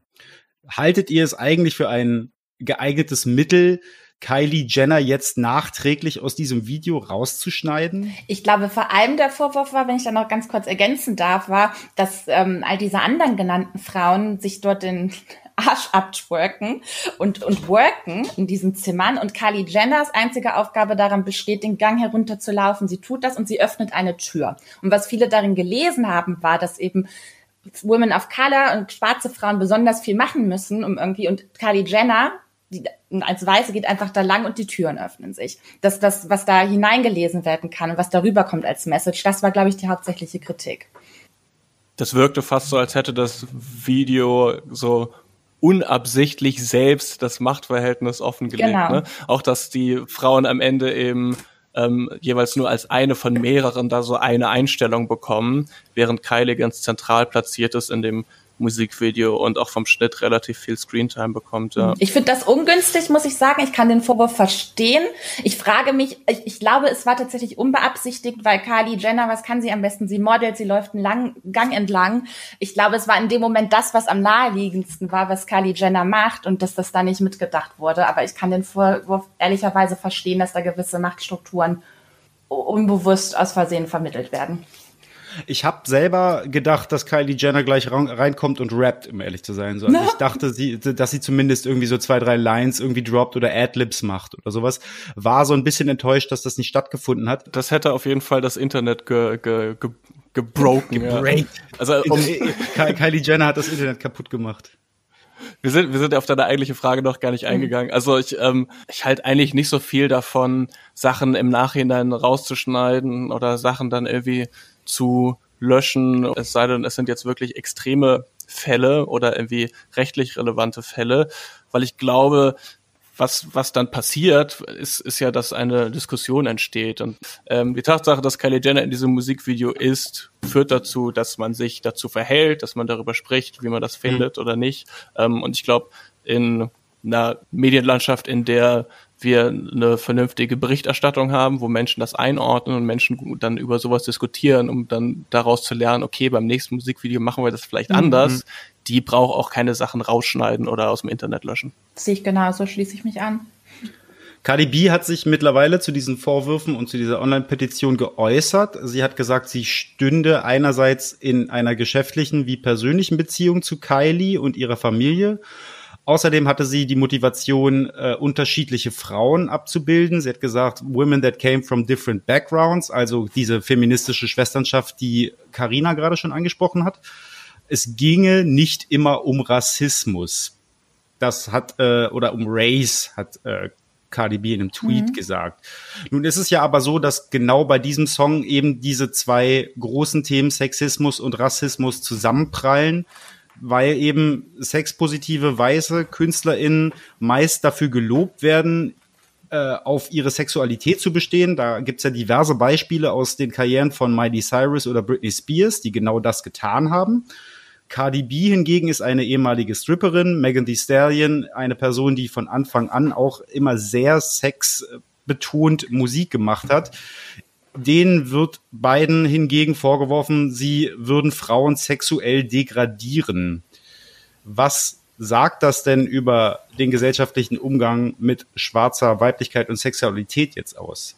Speaker 1: Haltet ihr es eigentlich für ein geeignetes Mittel, Kylie Jenner jetzt nachträglich aus diesem Video rauszuschneiden?
Speaker 3: Ich glaube, vor allem der Vorwurf war, wenn ich da noch ganz kurz ergänzen darf, war, dass ähm, all diese anderen genannten Frauen sich dort den Arsch abtwerken und, und worken in diesen Zimmern und Kylie Jenners einzige Aufgabe daran besteht, den Gang herunterzulaufen. Sie tut das und sie öffnet eine Tür. Und was viele darin gelesen haben, war, dass eben Women of Color und schwarze Frauen besonders viel machen müssen, um irgendwie, und Kylie Jenner die, als Weiße geht einfach da lang und die Türen öffnen sich. Dass das, was da hineingelesen werden kann und was darüber kommt als Message, das war, glaube ich, die hauptsächliche Kritik.
Speaker 2: Das wirkte fast so, als hätte das Video so unabsichtlich selbst das Machtverhältnis offengelegt. Genau. Ne? Auch dass die Frauen am Ende eben ähm, jeweils nur als eine von mehreren da so eine Einstellung bekommen, während Kylie ganz zentral platziert ist in dem Musikvideo und auch vom Schnitt relativ viel Screentime bekommt. Ja.
Speaker 3: Ich finde das ungünstig, muss ich sagen. Ich kann den Vorwurf verstehen. Ich frage mich, ich, ich, glaube, es war tatsächlich unbeabsichtigt, weil Kylie Jenner, was kann sie am besten? Sie modelt, sie läuft einen langen Gang entlang. Ich glaube, es war in dem Moment das, was am naheliegendsten war, was Kylie Jenner macht und dass das da nicht mitgedacht wurde. Aber ich kann den Vorwurf ehrlicherweise verstehen, dass da gewisse Machtstrukturen unbewusst aus Versehen vermittelt werden.
Speaker 1: Ich habe selber gedacht, dass Kylie Jenner gleich reinkommt und rappt, um ehrlich zu sein. So. Also ich dachte, sie, dass sie zumindest irgendwie so zwei, drei Lines irgendwie droppt oder Adlibs macht oder sowas. War so ein bisschen enttäuscht, dass das nicht stattgefunden hat.
Speaker 2: Das hätte auf jeden Fall das Internet ge, ge, ge gebroken.
Speaker 1: Ja. Also um, Kylie Jenner hat das Internet kaputt gemacht.
Speaker 2: Wir sind, wir sind auf deine eigentliche Frage noch gar nicht mhm. eingegangen. Also ich, ähm, ich halte eigentlich nicht so viel davon, Sachen im Nachhinein rauszuschneiden oder Sachen dann irgendwie zu löschen, es sei denn, es sind jetzt wirklich extreme Fälle oder irgendwie rechtlich relevante Fälle, weil ich glaube, was, was dann passiert, ist, ist ja, dass eine Diskussion entsteht. Und ähm, die Tatsache, dass Kylie Jenner in diesem Musikvideo ist, führt dazu, dass man sich dazu verhält, dass man darüber spricht, wie man das findet mhm. oder nicht. Ähm, und ich glaube, in einer Medienlandschaft, in der wir eine vernünftige Berichterstattung haben, wo Menschen das einordnen und Menschen dann über sowas diskutieren, um dann daraus zu lernen, okay, beim nächsten Musikvideo machen wir das vielleicht mhm. anders. Die braucht auch keine Sachen rausschneiden oder aus dem Internet löschen.
Speaker 3: sehe ich genauso, schließe ich mich an.
Speaker 1: Cardi B hat sich mittlerweile zu diesen Vorwürfen und zu dieser Online-Petition geäußert. Sie hat gesagt, sie stünde einerseits in einer geschäftlichen wie persönlichen Beziehung zu Kylie und ihrer Familie Außerdem hatte sie die Motivation, äh, unterschiedliche Frauen abzubilden. Sie hat gesagt, Women that came from different backgrounds, also diese feministische Schwesternschaft, die Karina gerade schon angesprochen hat. Es ginge nicht immer um Rassismus. Das hat, äh, oder um Race, hat äh, Cardi B in einem Tweet mhm. gesagt. Nun ist es ja aber so, dass genau bei diesem Song eben diese zwei großen Themen Sexismus und Rassismus zusammenprallen weil eben sexpositive weiße KünstlerInnen meist dafür gelobt werden, äh, auf ihre Sexualität zu bestehen. Da gibt's ja diverse Beispiele aus den Karrieren von Miley Cyrus oder Britney Spears, die genau das getan haben. Cardi B hingegen ist eine ehemalige Stripperin, Megan Thee Stallion eine Person, die von Anfang an auch immer sehr sexbetont Musik gemacht hat. Denen wird beiden hingegen vorgeworfen, sie würden Frauen sexuell degradieren. Was sagt das denn über den gesellschaftlichen Umgang mit schwarzer Weiblichkeit und Sexualität jetzt aus?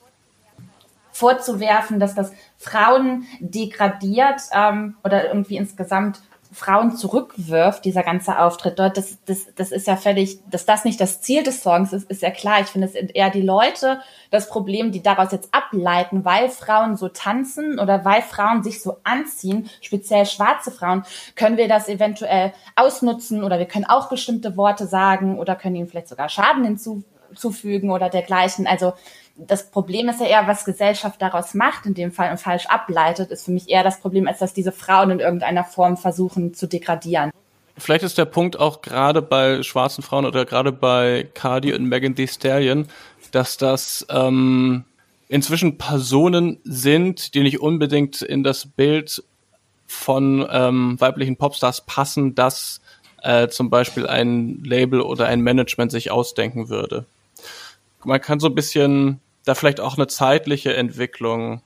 Speaker 3: Vorzuwerfen, dass das Frauen degradiert ähm, oder irgendwie insgesamt Frauen zurückwirft, dieser ganze Auftritt dort, das, das, das ist ja völlig, dass das nicht das Ziel des Songs ist, ist ja klar. Ich finde, es sind eher die Leute das Problem, die daraus jetzt ableiten, weil Frauen so tanzen oder weil Frauen sich so anziehen, speziell schwarze Frauen, können wir das eventuell ausnutzen oder wir können auch bestimmte Worte sagen oder können ihnen vielleicht sogar Schaden hinzufügen oder dergleichen. Also das Problem ist ja eher, was Gesellschaft daraus macht, in dem Fall und falsch ableitet, ist für mich eher das Problem, als dass diese Frauen in irgendeiner Form versuchen zu degradieren.
Speaker 2: Vielleicht ist der Punkt auch gerade bei schwarzen Frauen oder gerade bei Cardi und Megan Thee Stallion, dass das ähm, inzwischen Personen sind, die nicht unbedingt in das Bild von ähm, weiblichen Popstars passen, dass äh, zum Beispiel ein Label oder ein Management sich ausdenken würde. Man kann so ein bisschen da vielleicht auch eine zeitliche Entwicklung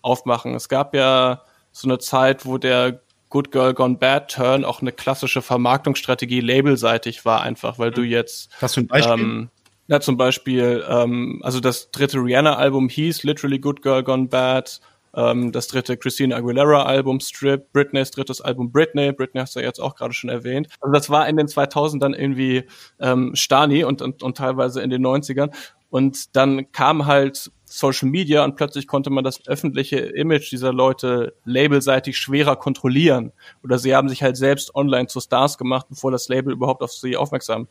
Speaker 2: aufmachen. Es gab ja so eine Zeit, wo der Good Girl Gone Bad Turn auch eine klassische Vermarktungsstrategie labelseitig war, einfach, weil du jetzt.
Speaker 1: Hast du ein Beispiel?
Speaker 2: Ähm, na, zum Beispiel, ähm, also das dritte Rihanna-Album hieß Literally Good Girl Gone Bad. Ähm, das dritte Christina Aguilera-Album Strip, Britneys drittes Album Britney, Britney hast du ja jetzt auch gerade schon erwähnt. Also das war in den 2000ern irgendwie ähm, Stani und, und, und teilweise in den 90ern. Und dann kam halt Social Media und plötzlich konnte man das öffentliche Image dieser Leute labelseitig schwerer kontrollieren. Oder sie haben sich halt selbst online zu Stars gemacht, bevor das Label überhaupt auf sie aufmerksam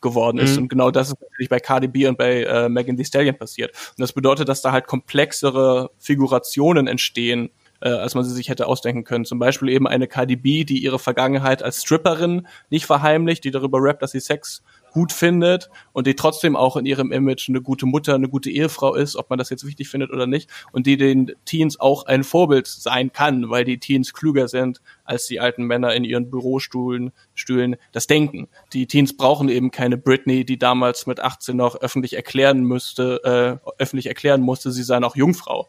Speaker 2: geworden ist. Mhm. Und genau das ist natürlich bei KDB und bei äh, Megan Thee Stallion passiert. Und das bedeutet, dass da halt komplexere Figurationen entstehen, äh, als man sie sich hätte ausdenken können. Zum Beispiel eben eine KDB, die ihre Vergangenheit als Stripperin nicht verheimlicht, die darüber rappt, dass sie Sex gut findet und die trotzdem auch in ihrem Image eine gute Mutter, eine gute Ehefrau ist, ob man das jetzt wichtig findet oder nicht, und die den Teens auch ein Vorbild sein kann, weil die Teens klüger sind als die alten Männer in ihren Bürostühlen Stühlen das denken. Die Teens brauchen eben keine Britney, die damals mit 18 noch öffentlich erklären müsste, äh, öffentlich erklären musste, sie sei noch Jungfrau.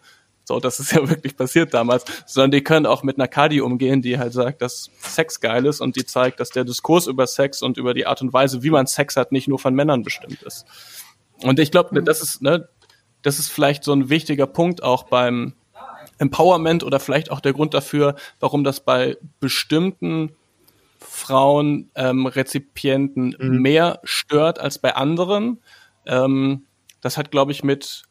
Speaker 2: So, das ist ja wirklich passiert damals, sondern die können auch mit einer Kadi umgehen, die halt sagt, dass Sex geil ist und die zeigt, dass der Diskurs über Sex und über die Art und Weise, wie man Sex hat, nicht nur von Männern bestimmt ist. Und ich glaube, das ist, ne, das ist vielleicht so ein wichtiger Punkt auch beim Empowerment oder vielleicht auch der Grund dafür, warum das bei bestimmten Frauen ähm, Rezipienten mhm. mehr stört als bei anderen. Ähm, das hat, glaube ich, mit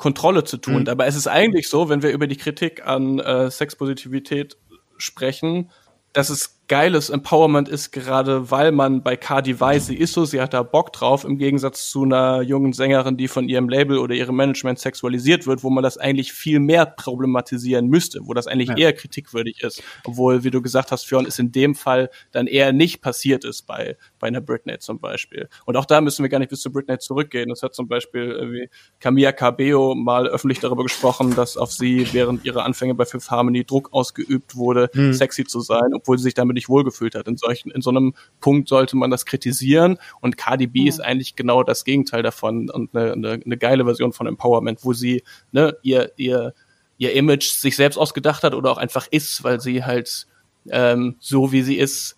Speaker 2: Kontrolle zu tun. Mhm. Aber es ist eigentlich so, wenn wir über die Kritik an äh, Sexpositivität sprechen, dass es geiles Empowerment ist, gerade weil man bei Cardi weiß, sie ist so, sie hat da Bock drauf, im Gegensatz zu einer jungen Sängerin, die von ihrem Label oder ihrem Management sexualisiert wird, wo man das eigentlich viel mehr problematisieren müsste, wo das eigentlich ja. eher kritikwürdig ist. Obwohl, wie du gesagt hast, Fionn, es in dem Fall dann eher nicht passiert ist bei, bei einer Britney zum Beispiel. Und auch da müssen wir gar nicht bis zu Britney zurückgehen. Es hat zum Beispiel irgendwie Camilla Cabello mal öffentlich darüber gesprochen, dass auf sie während ihrer Anfänge bei Fifth Harmony Druck ausgeübt wurde, hm. sexy zu sein, obwohl sie sich damit nicht wohlgefühlt hat. In solchen, in so einem Punkt sollte man das kritisieren und KDB ja. ist eigentlich genau das Gegenteil davon und eine, eine, eine geile Version von Empowerment, wo sie ne, ihr, ihr, ihr Image sich selbst ausgedacht hat oder auch einfach ist, weil sie halt ähm, so wie sie ist,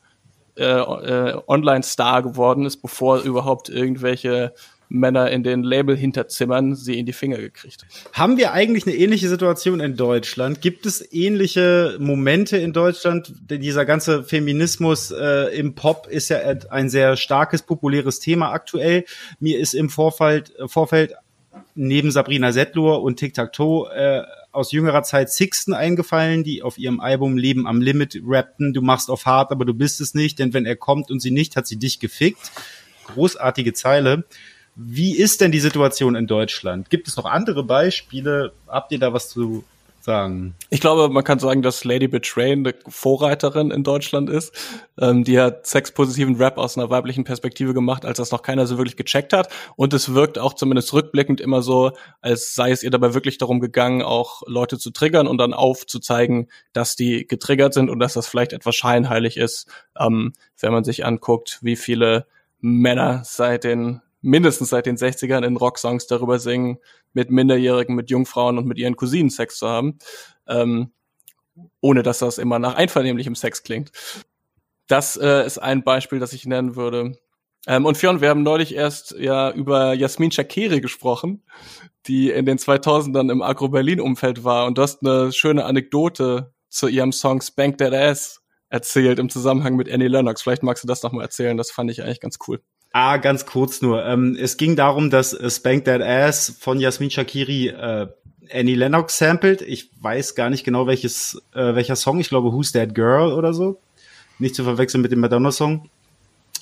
Speaker 2: äh, äh, Online-Star geworden ist, bevor überhaupt irgendwelche Männer in den Label-Hinterzimmern sie in die Finger gekriegt.
Speaker 1: Haben wir eigentlich eine ähnliche Situation in Deutschland? Gibt es ähnliche Momente in Deutschland? Dieser ganze Feminismus äh, im Pop ist ja ein sehr starkes, populäres Thema aktuell. Mir ist im Vorfeld, äh, Vorfeld neben Sabrina Settler und Tic Tac Toe äh, aus jüngerer Zeit Sixten eingefallen, die auf ihrem Album Leben am Limit rappten, du machst auf hart, aber du bist es nicht, denn wenn er kommt und sie nicht, hat sie dich gefickt. Großartige Zeile. Wie ist denn die Situation in Deutschland? Gibt es noch andere Beispiele? Habt ihr da was zu sagen?
Speaker 2: Ich glaube, man kann sagen, dass Lady Betray eine Vorreiterin in Deutschland ist. Ähm, die hat sexpositiven Rap aus einer weiblichen Perspektive gemacht, als das noch keiner so wirklich gecheckt hat. Und es wirkt auch zumindest rückblickend immer so, als sei es ihr dabei wirklich darum gegangen, auch Leute zu triggern und dann aufzuzeigen, dass die getriggert sind und dass das vielleicht etwas scheinheilig ist, ähm, wenn man sich anguckt, wie viele Männer seit den mindestens seit den 60ern in Rocksongs darüber singen, mit Minderjährigen, mit Jungfrauen und mit ihren Cousinen Sex zu haben, ähm, ohne dass das immer nach einvernehmlichem Sex klingt. Das äh, ist ein Beispiel, das ich nennen würde. Ähm, und Fionn, wir haben neulich erst ja über Jasmin Shakiri gesprochen, die in den 2000ern im Agro-Berlin-Umfeld war. Und du hast eine schöne Anekdote zu ihrem Song Spank That Ass erzählt im Zusammenhang mit Annie Lennox. Vielleicht magst du das noch mal erzählen. Das fand ich eigentlich ganz cool.
Speaker 1: Ah, ganz kurz nur. Ähm, es ging darum, dass äh, Spank That Ass von Jasmin Shakiri äh, Annie Lennox sampled. Ich weiß gar nicht genau welches, äh, welcher Song. Ich glaube Who's That Girl oder so. Nicht zu verwechseln mit dem Madonna-Song.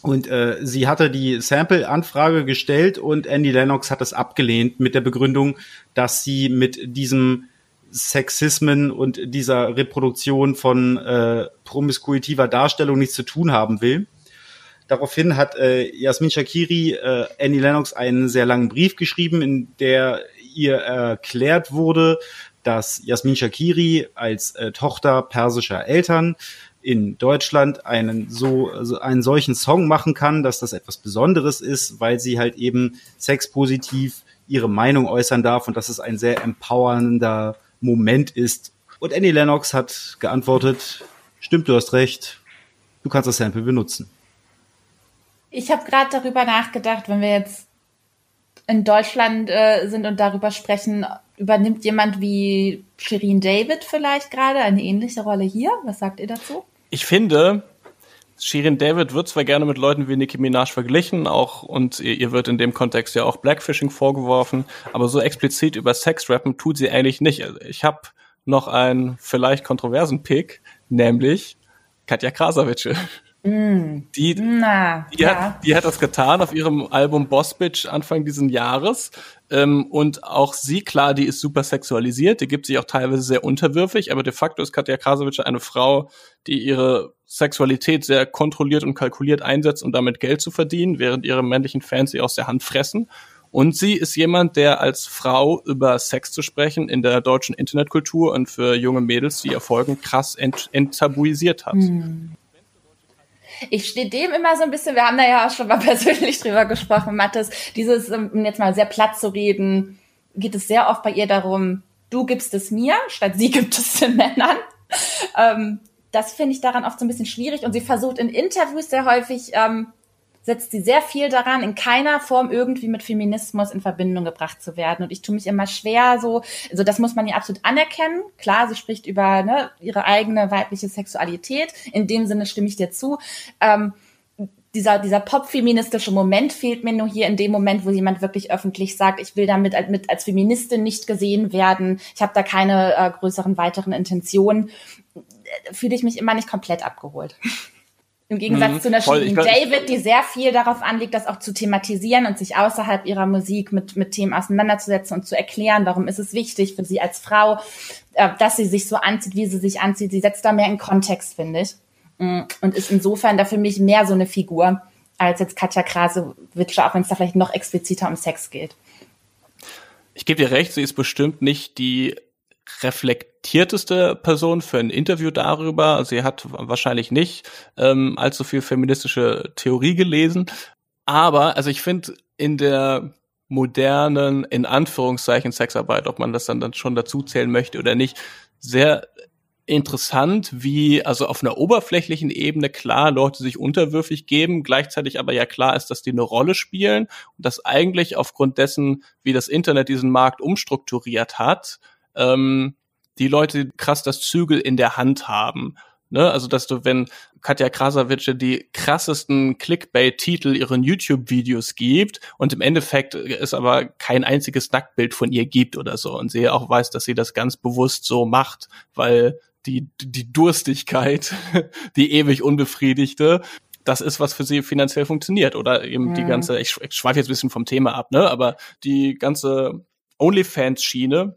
Speaker 1: Und äh, sie hatte die Sample-Anfrage gestellt und Andy Lennox hat das abgelehnt mit der Begründung, dass sie mit diesem Sexismen und dieser Reproduktion von äh, promiskuitiver Darstellung nichts zu tun haben will. Daraufhin hat äh, Jasmin Shakiri äh, Annie Lennox einen sehr langen Brief geschrieben, in der ihr erklärt wurde, dass Jasmin Shakiri als äh, Tochter persischer Eltern in Deutschland einen so einen solchen Song machen kann, dass das etwas Besonderes ist, weil sie halt eben sexpositiv ihre Meinung äußern darf und dass es ein sehr empowernder Moment ist. Und Annie Lennox hat geantwortet, stimmt, du hast recht, du kannst das Sample benutzen.
Speaker 3: Ich habe gerade darüber nachgedacht, wenn wir jetzt in Deutschland äh, sind und darüber sprechen, übernimmt jemand wie Shirin David vielleicht gerade eine ähnliche Rolle hier? Was sagt ihr dazu?
Speaker 2: Ich finde, Shirin David wird zwar gerne mit Leuten wie Nicki Minaj verglichen, auch und ihr, ihr wird in dem Kontext ja auch Blackfishing vorgeworfen, aber so explizit über Sexrappen tut sie eigentlich nicht. Ich habe noch einen vielleicht kontroversen Pick, nämlich Katja Krasavice. Mm. Die, Na, die, ja. hat, die hat das getan auf ihrem Album Boss Bitch Anfang diesen Jahres. Ähm, und auch sie, klar, die ist super sexualisiert, die gibt sich auch teilweise sehr unterwürfig, aber de facto ist Katja Krasowitsch eine Frau, die ihre Sexualität sehr kontrolliert und kalkuliert einsetzt, um damit Geld zu verdienen, während ihre männlichen Fans sie aus der Hand fressen. Und sie ist jemand, der als Frau über Sex zu sprechen in der deutschen Internetkultur und für junge Mädels, die erfolgen, krass ent enttabuisiert hat. Hm.
Speaker 3: Ich stehe dem immer so ein bisschen, wir haben da ja auch schon mal persönlich drüber gesprochen, Mathis, dieses, um jetzt mal sehr platt zu reden, geht es sehr oft bei ihr darum, du gibst es mir, statt sie gibt es den Männern. Ähm, das finde ich daran oft so ein bisschen schwierig und sie versucht in Interviews sehr häufig ähm, setzt sie sehr viel daran, in keiner Form irgendwie mit Feminismus in Verbindung gebracht zu werden. Und ich tue mich immer schwer so, also das muss man ja absolut anerkennen. Klar, sie spricht über ne, ihre eigene weibliche Sexualität. In dem Sinne stimme ich dir zu. Ähm, dieser, dieser pop-feministische Moment fehlt mir nur hier in dem Moment, wo jemand wirklich öffentlich sagt, ich will damit als, mit, als Feministin nicht gesehen werden, ich habe da keine äh, größeren weiteren Intentionen, fühle ich mich immer nicht komplett abgeholt. Im Gegensatz mhm, zu einer voll, David, die sehr viel darauf anlegt, das auch zu thematisieren und sich außerhalb ihrer Musik mit, mit Themen auseinanderzusetzen und zu erklären, warum ist es wichtig für sie als Frau, äh, dass sie sich so anzieht, wie sie sich anzieht. Sie setzt da mehr in Kontext, finde ich. Mm, und ist insofern da für mich mehr so eine Figur als jetzt Katja Krasowitsche, auch wenn es da vielleicht noch expliziter um Sex geht.
Speaker 2: Ich gebe dir recht, sie ist bestimmt nicht die reflektierteste Person für ein Interview darüber. Sie hat wahrscheinlich nicht ähm, allzu viel feministische Theorie gelesen. Aber, also ich finde, in der modernen, in Anführungszeichen, Sexarbeit, ob man das dann, dann schon dazu zählen möchte oder nicht, sehr interessant, wie also auf einer oberflächlichen Ebene klar Leute sich unterwürfig geben, gleichzeitig aber ja klar ist, dass die eine Rolle spielen und dass eigentlich aufgrund dessen, wie das Internet diesen Markt umstrukturiert hat, ähm, die Leute krass das Zügel in der Hand haben. Ne? Also, dass du, wenn Katja Krasavice die krassesten Clickbait-Titel ihren YouTube-Videos gibt und im Endeffekt es aber kein einziges Nacktbild von ihr gibt oder so und sie auch weiß, dass sie das ganz bewusst so macht, weil die, die Durstigkeit, die ewig unbefriedigte, das ist, was für sie finanziell funktioniert. Oder eben mhm. die ganze, ich, ich schweife jetzt ein bisschen vom Thema ab, ne? Aber die ganze OnlyFans-Schiene,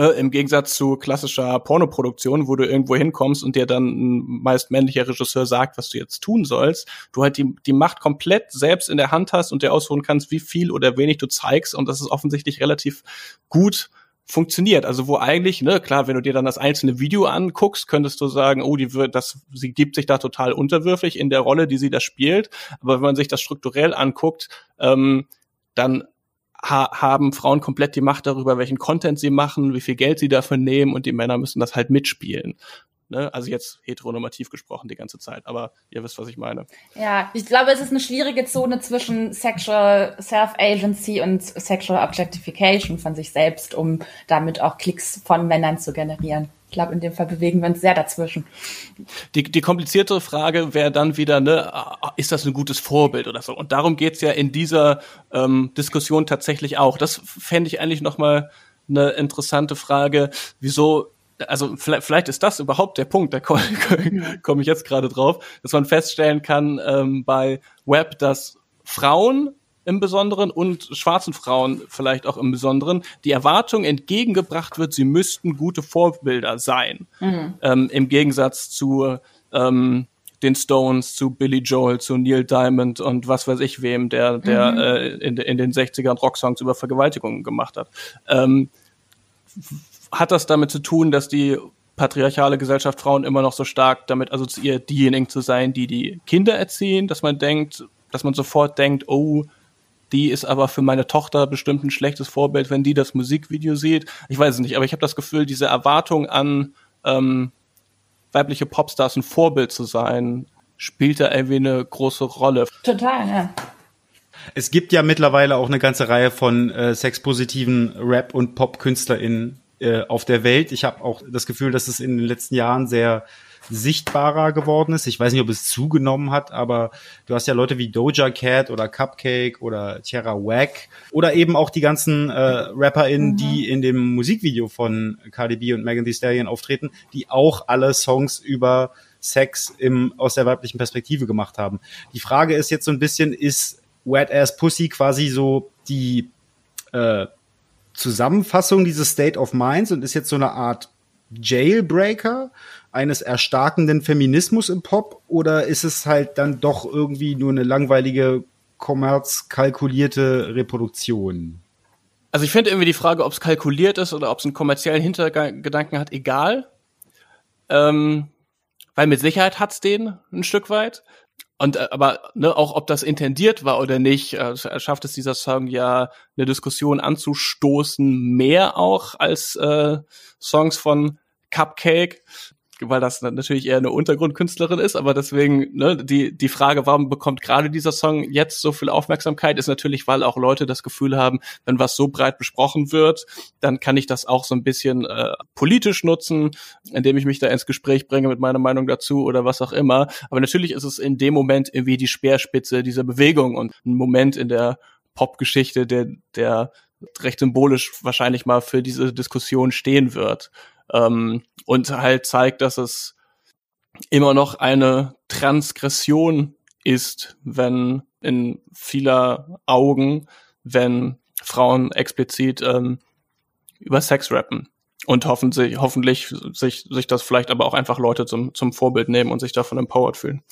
Speaker 2: Ne, Im Gegensatz zu klassischer Pornoproduktion, wo du irgendwo hinkommst und dir dann ein meist männlicher Regisseur sagt, was du jetzt tun sollst, du halt die, die Macht komplett selbst in der Hand hast und dir aussuchen kannst, wie viel oder wenig du zeigst und das ist offensichtlich relativ gut funktioniert. Also wo eigentlich, ne, klar, wenn du dir dann das einzelne Video anguckst, könntest du sagen, oh, die wird, das, sie gibt sich da total unterwürfig in der Rolle, die sie da spielt. Aber wenn man sich das strukturell anguckt, ähm, dann ha haben Frauen komplett die Macht darüber, welchen Content sie machen, wie viel Geld sie dafür nehmen und die Männer müssen das halt mitspielen. Ne? Also jetzt heteronormativ gesprochen die ganze Zeit, aber ihr wisst, was ich meine.
Speaker 3: Ja, ich glaube, es ist eine schwierige Zone zwischen Sexual Self-Agency und Sexual Objectification von sich selbst, um damit auch Klicks von Männern zu generieren. Ich glaube, in dem Fall bewegen wir uns sehr dazwischen.
Speaker 2: Die, die komplizierte Frage wäre dann wieder, ne, ist das ein gutes Vorbild oder so? Und darum geht's ja in dieser ähm, Diskussion tatsächlich auch. Das fände ich eigentlich nochmal eine interessante Frage, wieso also vielleicht, vielleicht ist das überhaupt der Punkt, da komme komm ich jetzt gerade drauf, dass man feststellen kann ähm, bei Web, dass Frauen im Besonderen und schwarzen Frauen vielleicht auch im Besonderen die Erwartung entgegengebracht wird, sie müssten gute Vorbilder sein. Mhm. Ähm, Im Gegensatz zu ähm, den Stones, zu Billy Joel, zu Neil Diamond und was weiß ich wem, der, der mhm. äh, in, in, den 60ern Rocksongs über Vergewaltigungen gemacht hat. Ähm, hat das damit zu tun, dass die patriarchale Gesellschaft Frauen immer noch so stark damit assoziiert, diejenigen zu sein, die die Kinder erziehen, dass man denkt, dass man sofort denkt, oh, die ist aber für meine Tochter bestimmt ein schlechtes Vorbild, wenn die das Musikvideo sieht. Ich weiß es nicht, aber ich habe das Gefühl, diese Erwartung an ähm, weibliche Popstars ein Vorbild zu sein, spielt da irgendwie eine große Rolle.
Speaker 3: Total, ja.
Speaker 1: Es gibt ja mittlerweile auch eine ganze Reihe von äh, sexpositiven Rap- und Pop-KünstlerInnen äh, auf der Welt. Ich habe auch das Gefühl, dass es in den letzten Jahren sehr sichtbarer geworden ist. Ich weiß nicht, ob es zugenommen hat, aber du hast ja Leute wie Doja Cat oder Cupcake oder Tierra Wack oder eben auch die ganzen äh, RapperInnen, mhm. die in dem Musikvideo von Cardi B und Megan Thee Stallion auftreten, die auch alle Songs über Sex im, aus der weiblichen Perspektive gemacht haben. Die Frage ist jetzt so ein bisschen, ist Wet Ass Pussy quasi so die äh, Zusammenfassung dieses State of Minds und ist jetzt so eine Art Jailbreaker eines erstarkenden Feminismus im Pop oder ist es halt dann doch irgendwie nur eine langweilige, kommerzkalkulierte Reproduktion?
Speaker 2: Also ich finde irgendwie die Frage, ob es kalkuliert ist oder ob es einen kommerziellen Hintergedanken hat, egal. Ähm, weil mit Sicherheit hat's den ein Stück weit. Und äh, aber ne, auch ob das intendiert war oder nicht, äh, schafft es dieser Song ja eine Diskussion anzustoßen, mehr auch als äh, Songs von Cupcake weil das natürlich eher eine Untergrundkünstlerin ist, aber deswegen, ne, die, die Frage, warum bekommt gerade dieser Song jetzt so viel Aufmerksamkeit, ist natürlich, weil auch Leute das Gefühl haben, wenn was so breit besprochen wird, dann kann ich das auch so ein bisschen äh, politisch nutzen, indem ich mich da ins Gespräch bringe mit meiner Meinung dazu oder was auch immer. Aber natürlich ist es in dem Moment irgendwie die Speerspitze dieser Bewegung und ein Moment in der Popgeschichte, der, der recht symbolisch wahrscheinlich mal für diese Diskussion stehen wird ähm, und halt zeigt, dass es immer noch eine Transgression ist, wenn in vieler Augen, wenn Frauen explizit ähm, über Sex rappen. Und hoffentlich, hoffentlich sich, sich das vielleicht aber auch einfach Leute zum, zum Vorbild nehmen und sich davon empowered fühlen.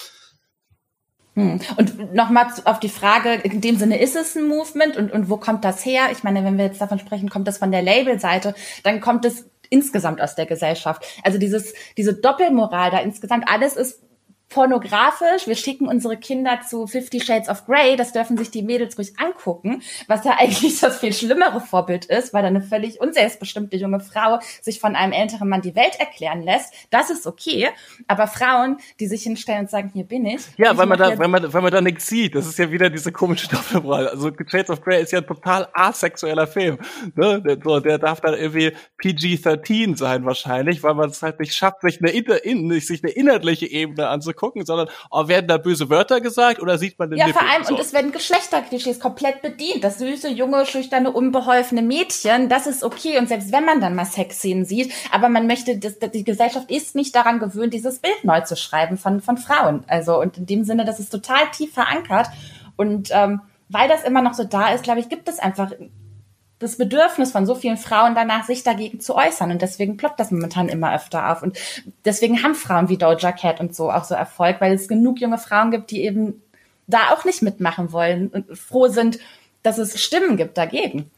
Speaker 3: Hm. Und nochmal auf die Frage, in dem Sinne ist es ein Movement und, und wo kommt das her? Ich meine, wenn wir jetzt davon sprechen, kommt das von der Labelseite, dann kommt es insgesamt aus der Gesellschaft. Also dieses, diese Doppelmoral da insgesamt, alles ist pornografisch. Wir schicken unsere Kinder zu Fifty Shades of Grey. Das dürfen sich die Mädels ruhig angucken, was ja eigentlich das viel schlimmere Vorbild ist, weil da eine völlig unselbstbestimmte junge Frau sich von einem älteren Mann die Welt erklären lässt. Das ist okay. Aber Frauen, die sich hinstellen und sagen, hier bin ich.
Speaker 2: Ja, weil man da, weil man, weil man da nichts sieht. Das ist ja wieder diese komische Doppelmoral. Also Shades of Grey ist ja ein total asexueller Film. Ne? Der, so, der darf dann irgendwie PG-13 sein wahrscheinlich, weil man es halt nicht schafft, sich eine, in, sich eine inhaltliche Ebene anzugucken gucken, sondern oh, werden da böse Wörter gesagt oder sieht man den
Speaker 3: Ja, Nippel vor allem, so? und es werden Geschlechterklischees komplett bedient. Das süße, junge, schüchterne, unbeholfene Mädchen, das ist okay. Und selbst wenn man dann mal Sexszenen sieht, aber man möchte, das, die Gesellschaft ist nicht daran gewöhnt, dieses Bild neu zu schreiben von, von Frauen. Also, und in dem Sinne, das ist total tief verankert. Und ähm, weil das immer noch so da ist, glaube ich, gibt es einfach das Bedürfnis von so vielen Frauen danach, sich dagegen zu äußern. Und deswegen ploppt das momentan immer öfter auf. Und deswegen haben Frauen wie Doja Cat und so auch so Erfolg, weil es genug junge Frauen gibt, die eben da auch nicht mitmachen wollen und froh sind, dass es Stimmen gibt dagegen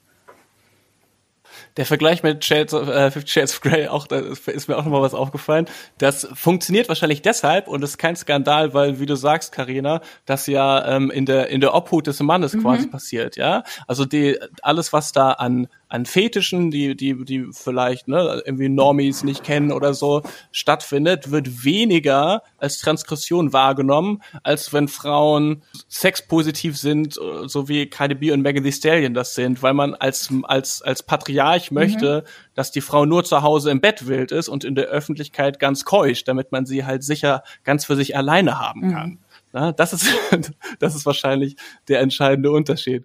Speaker 2: der Vergleich mit Shades of, äh, Fifty Shades of Grey, auch, da ist mir auch nochmal was aufgefallen. Das funktioniert wahrscheinlich deshalb und ist kein Skandal, weil, wie du sagst, Karina, das ja ähm, in der in der Obhut des Mannes mhm. quasi passiert, ja. Also die alles, was da an an Fetischen, die, die, die vielleicht ne, irgendwie Normies nicht kennen oder so, stattfindet, wird weniger als Transgression wahrgenommen, als wenn Frauen sexpositiv sind, so wie Cardi B und Megan Thee Stallion das sind, weil man als, als, als Patriarch möchte, mhm. dass die Frau nur zu Hause im Bett wild ist und in der Öffentlichkeit ganz keusch, damit man sie halt sicher ganz für sich alleine haben kann. Mhm. Na, das ist, das ist wahrscheinlich der entscheidende Unterschied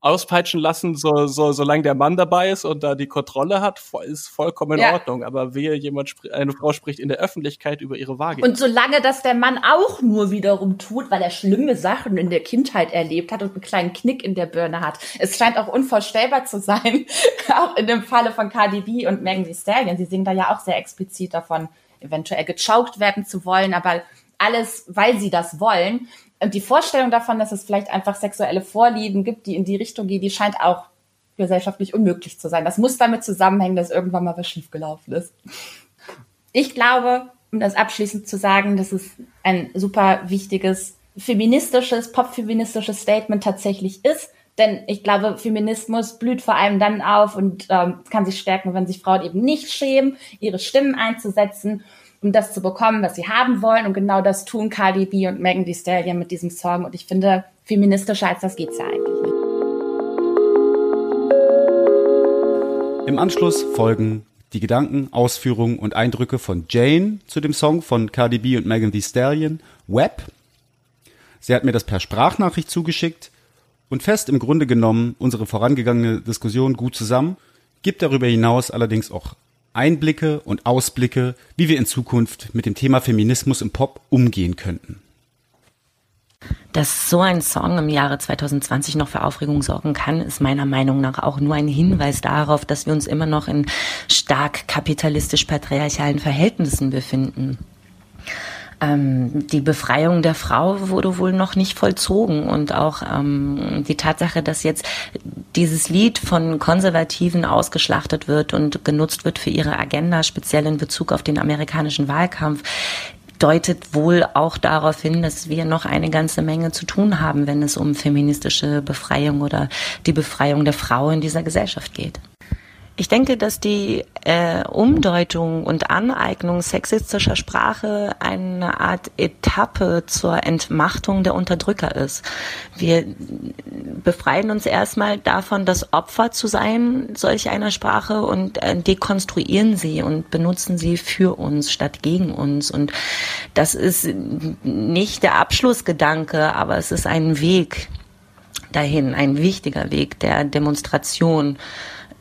Speaker 2: auspeitschen lassen, so, so, solange der Mann dabei ist und da die Kontrolle hat, ist vollkommen in ja. Ordnung. Aber wehe, jemand, eine Frau spricht in der Öffentlichkeit über ihre Waage.
Speaker 3: Und solange das der Mann auch nur wiederum tut, weil er schlimme Sachen in der Kindheit erlebt hat und einen kleinen Knick in der Birne hat. Es scheint auch unvorstellbar zu sein, auch in dem Falle von Cardi B und Megan Thee Stallion. Sie singen da ja auch sehr explizit davon, eventuell gechaukt werden zu wollen, aber alles, weil sie das wollen. Und die Vorstellung davon, dass es vielleicht einfach sexuelle Vorlieben gibt, die in die Richtung gehen, die scheint auch gesellschaftlich unmöglich zu sein. Das muss damit zusammenhängen, dass irgendwann mal was schiefgelaufen ist. Ich glaube, um das abschließend zu sagen, dass es ein super wichtiges feministisches, popfeministisches Statement tatsächlich ist. Denn ich glaube, Feminismus blüht vor allem dann auf und ähm, kann sich stärken, wenn sich Frauen eben nicht schämen, ihre Stimmen einzusetzen um das zu bekommen, was sie haben wollen. Und genau das tun Cardi B und Megan Thee Stallion mit diesem Song. Und ich finde, feministischer als das geht's ja eigentlich nicht.
Speaker 1: Im Anschluss folgen die Gedanken, Ausführungen und Eindrücke von Jane zu dem Song von Cardi B und Megan Thee Stallion, Web. Sie hat mir das per Sprachnachricht zugeschickt und fest im Grunde genommen unsere vorangegangene Diskussion gut zusammen, gibt darüber hinaus allerdings auch Einblicke und Ausblicke, wie wir in Zukunft mit dem Thema Feminismus im Pop umgehen könnten.
Speaker 4: Dass so ein Song im Jahre 2020 noch für Aufregung sorgen kann, ist meiner Meinung nach auch nur ein Hinweis darauf, dass wir uns immer noch in stark kapitalistisch-patriarchalen Verhältnissen befinden. Ähm, die Befreiung der Frau wurde wohl noch nicht vollzogen und auch ähm, die Tatsache, dass jetzt dieses Lied von Konservativen ausgeschlachtet wird und genutzt wird für ihre Agenda, speziell in Bezug auf den amerikanischen Wahlkampf, deutet wohl auch darauf hin, dass wir noch eine ganze Menge zu tun haben, wenn es um feministische Befreiung oder die Befreiung der Frau in dieser Gesellschaft geht. Ich denke, dass die äh, Umdeutung und Aneignung sexistischer Sprache eine Art Etappe zur Entmachtung der Unterdrücker ist. Wir befreien uns erstmal davon, das Opfer zu sein solch einer Sprache und äh, dekonstruieren sie und benutzen sie für uns statt gegen uns. Und das ist nicht der Abschlussgedanke, aber es ist ein Weg dahin, ein wichtiger Weg der Demonstration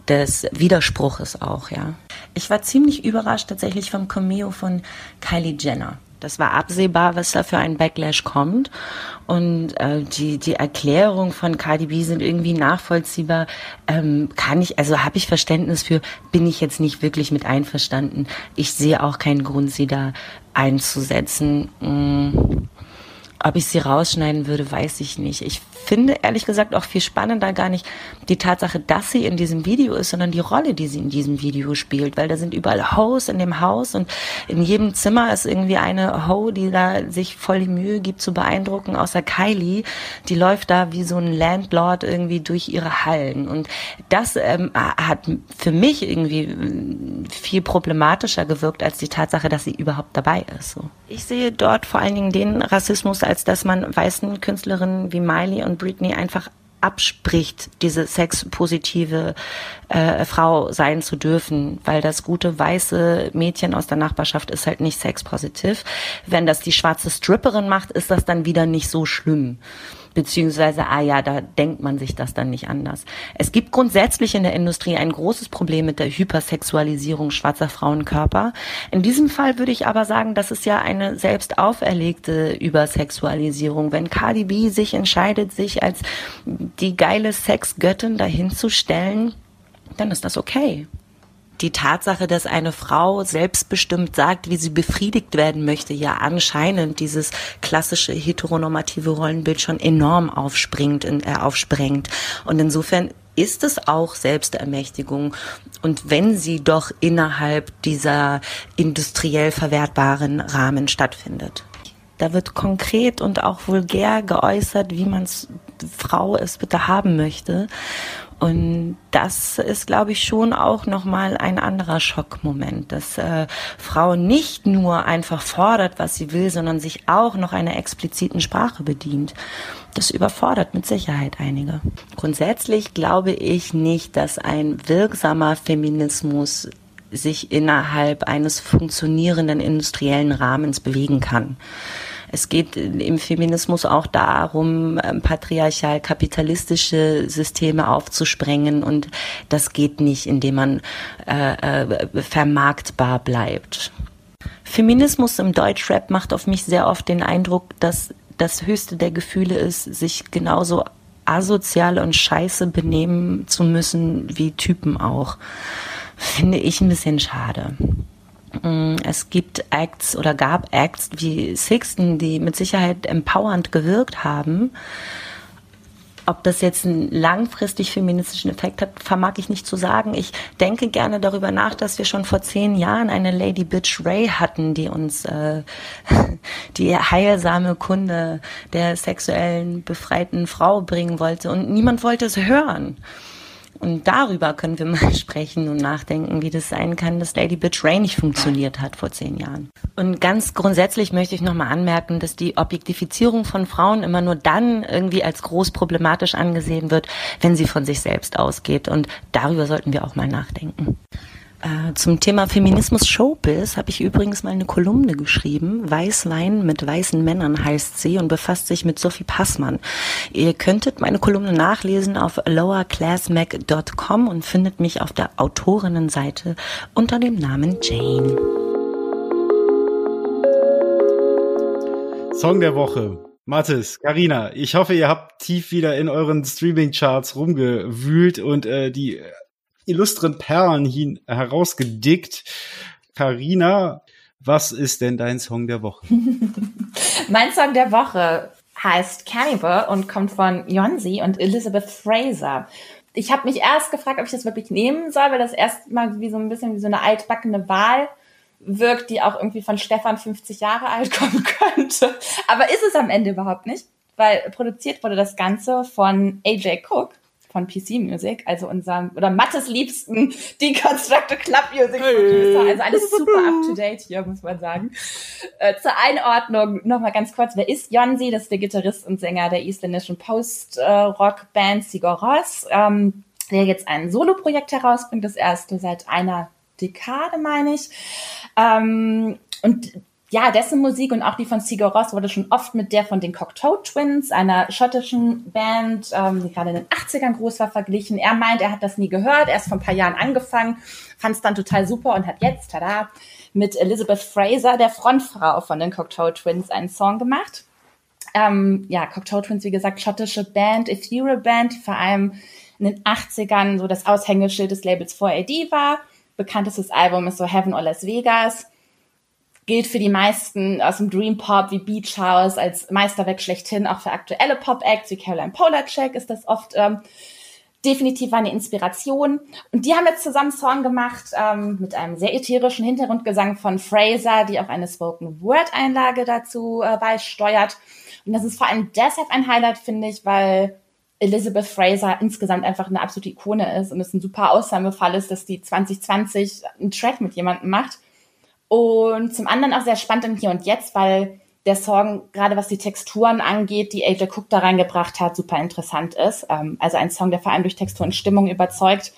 Speaker 4: des Widerspruches auch, ja. Ich war ziemlich überrascht tatsächlich vom Cameo von Kylie Jenner. Das war absehbar, was da für ein Backlash kommt. Und äh, die, die Erklärung von Cardi B sind irgendwie nachvollziehbar. Ähm, kann ich, also habe ich Verständnis für, bin ich jetzt nicht wirklich mit einverstanden. Ich sehe auch keinen Grund, sie da einzusetzen. Mm. Ob ich sie rausschneiden würde, weiß ich nicht. Ich finde ehrlich gesagt auch viel spannender gar nicht die Tatsache, dass sie in diesem Video ist, sondern die Rolle, die sie in diesem Video spielt, weil da sind überall Hoes in dem Haus und in jedem Zimmer ist irgendwie eine Ho, die da sich voll die Mühe gibt zu beeindrucken, außer Kylie, die läuft da wie so ein Landlord irgendwie durch ihre Hallen und das ähm, hat für mich irgendwie äh, viel problematischer gewirkt als die Tatsache, dass sie überhaupt dabei ist. So. Ich sehe dort vor allen Dingen den Rassismus als als dass man weißen Künstlerinnen wie Miley und Britney einfach abspricht, diese sexpositive äh, Frau sein zu dürfen, weil das gute weiße Mädchen aus der Nachbarschaft ist halt nicht sexpositiv. Wenn das die schwarze Stripperin macht, ist das dann wieder nicht so schlimm beziehungsweise, ah ja, da denkt man sich das dann nicht anders. Es gibt grundsätzlich in der Industrie ein großes Problem mit der Hypersexualisierung schwarzer Frauenkörper. In diesem Fall würde ich aber sagen, das ist ja eine selbst auferlegte Übersexualisierung. Wenn Cardi B sich entscheidet, sich als die geile Sexgöttin dahinzustellen, dann ist das okay die Tatsache, dass eine Frau selbstbestimmt sagt, wie sie befriedigt werden möchte, ja anscheinend dieses klassische heteronormative Rollenbild schon enorm aufspringt, äh, aufsprengt. Und insofern ist es auch Selbstermächtigung. Und wenn sie doch innerhalb dieser industriell verwertbaren Rahmen stattfindet. Da wird konkret und auch vulgär geäußert, wie man's Frau es bitte haben möchte. Und das ist, glaube ich, schon auch nochmal ein anderer Schockmoment, dass äh, Frau nicht nur einfach fordert, was sie will, sondern sich auch noch einer expliziten Sprache bedient. Das überfordert mit Sicherheit einige. Grundsätzlich glaube ich nicht, dass ein wirksamer Feminismus sich innerhalb eines funktionierenden industriellen Rahmens bewegen kann. Es geht im Feminismus auch darum, ähm, patriarchal kapitalistische Systeme aufzusprengen und das geht nicht, indem man äh, äh, vermarktbar bleibt. Feminismus im Deutschrap macht auf mich sehr oft den Eindruck, dass das höchste der Gefühle ist, sich genauso asozial und scheiße benehmen zu müssen wie Typen auch. Finde ich ein bisschen schade. Mm, es gibt Acts oder gab Acts wie Sixten, die mit Sicherheit empowernd gewirkt haben. Ob das jetzt einen langfristig feministischen Effekt hat, vermag ich nicht zu sagen. Ich denke gerne darüber nach, dass wir schon vor zehn Jahren eine Lady Bitch Ray hatten, die uns äh, die heilsame Kunde der sexuellen befreiten Frau bringen wollte und niemand wollte es hören. Und darüber können wir mal sprechen und nachdenken, wie das sein kann, dass Lady Bitch Ray nicht funktioniert hat vor zehn Jahren. Und ganz grundsätzlich möchte ich nochmal anmerken, dass die Objektifizierung von Frauen immer nur dann irgendwie als groß problematisch angesehen wird, wenn sie von sich selbst ausgeht. Und darüber sollten wir auch mal nachdenken. Äh, zum Thema Feminismus Showbiz habe ich übrigens mal eine Kolumne geschrieben. Weißwein mit weißen Männern heißt sie und befasst sich mit Sophie Passmann. Ihr könntet meine Kolumne nachlesen auf lowerclassmac.com und findet mich auf der Autorinnenseite unter dem Namen Jane.
Speaker 1: Song der Woche. Mathis, Karina, ich hoffe, ihr habt tief wieder in euren Streaming-Charts rumgewühlt und äh, die illustren Perlen hin herausgedickt. Karina, was ist denn dein Song der Woche?
Speaker 3: mein Song der Woche heißt Cannibal und kommt von Yonzi und Elizabeth Fraser. Ich habe mich erst gefragt, ob ich das wirklich nehmen soll, weil das erstmal wie so ein bisschen wie so eine altbackene Wahl wirkt, die auch irgendwie von Stefan 50 Jahre alt kommen könnte. Aber ist es am Ende überhaupt nicht, weil produziert wurde das Ganze von AJ Cook von PC Music, also unserem, oder Mattes liebsten Deconstructed Club Music Producer. Also alles super up to date hier, muss man sagen. Äh, zur Einordnung nochmal ganz kurz. Wer ist Jonsi? Das ist der Gitarrist und Sänger der isländischen Post-Rock-Band Sigur Rós, ähm, der jetzt ein Solo-Projekt herausbringt, das erste seit einer Dekade, meine ich. Ähm, und ja, dessen Musik und auch die von Sigur Ross wurde schon oft mit der von den Cocteau Twins, einer schottischen Band, ähm, die gerade in den 80ern groß war, verglichen. Er meint, er hat das nie gehört, erst vor ein paar Jahren angefangen, fand es dann total super und hat jetzt, tada, mit Elizabeth Fraser, der Frontfrau von den Cocteau Twins, einen Song gemacht. Ähm, ja, Cocteau Twins, wie gesagt, schottische Band, Ethereal Band, die vor allem in den 80ern so das Aushängeschild des Labels 4AD war. Bekanntestes Album ist so Heaven or Las Vegas gilt für die meisten aus dem Dream Pop wie Beach House als Meisterwerk schlechthin. Auch für aktuelle Pop-Acts wie Caroline Polacek ist das oft ähm, definitiv eine Inspiration. Und die haben jetzt zusammen Song gemacht ähm, mit einem sehr ätherischen Hintergrundgesang von Fraser, die auch eine Spoken Word Einlage dazu äh, beisteuert. Und das ist vor allem deshalb ein Highlight, finde ich, weil Elizabeth Fraser insgesamt einfach eine absolute Ikone ist und es ein super Ausnahmefall ist, dass die 2020 einen Track mit jemandem macht und zum anderen auch sehr spannend im Hier und Jetzt, weil der Song, gerade was die Texturen angeht, die AJ Cook da reingebracht hat, super interessant ist. Ähm, also ein Song, der vor allem durch Textur und Stimmung überzeugt.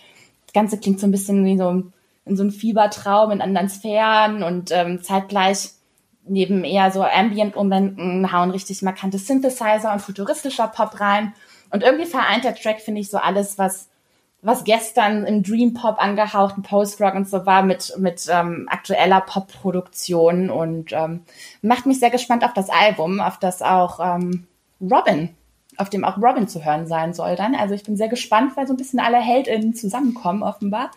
Speaker 3: Das Ganze klingt so ein bisschen wie so in so einem Fiebertraum in anderen Sphären und ähm, zeitgleich neben eher so Ambient-Momenten hauen richtig markante Synthesizer und futuristischer Pop rein. Und irgendwie vereint der Track, finde ich, so alles, was was gestern im Dream Pop angehauchten Post-Rock und so war mit, mit ähm, aktueller Pop-Produktion und ähm, macht mich sehr gespannt auf das Album, auf das auch ähm, Robin, auf dem auch Robin zu hören sein soll dann. Also ich bin sehr gespannt, weil so ein bisschen alle HeldInnen zusammenkommen offenbar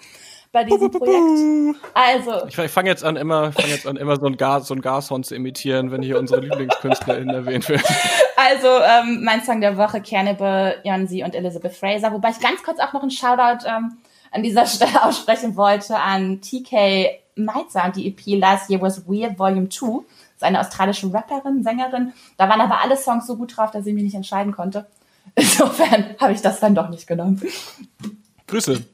Speaker 3: bei diesem Projekt. Also.
Speaker 2: Ich, ich fange jetzt an, immer, fang jetzt an, immer so ein Gas, so ein Gashorn zu imitieren, wenn hier unsere LieblingskünstlerInnen erwähnt werden.
Speaker 3: Also, ähm, mein Song der Woche, Cannibal, Jonsi und Elizabeth Fraser, wobei ich ganz kurz auch noch einen Shoutout ähm, an dieser Stelle aussprechen wollte an TK Meitzer und die EP Last Year Was Weird Volume 2. Das ist eine australische Rapperin, Sängerin. Da waren aber alle Songs so gut drauf, dass ich mich nicht entscheiden konnte. Insofern habe ich das dann doch nicht genommen.
Speaker 2: Grüße.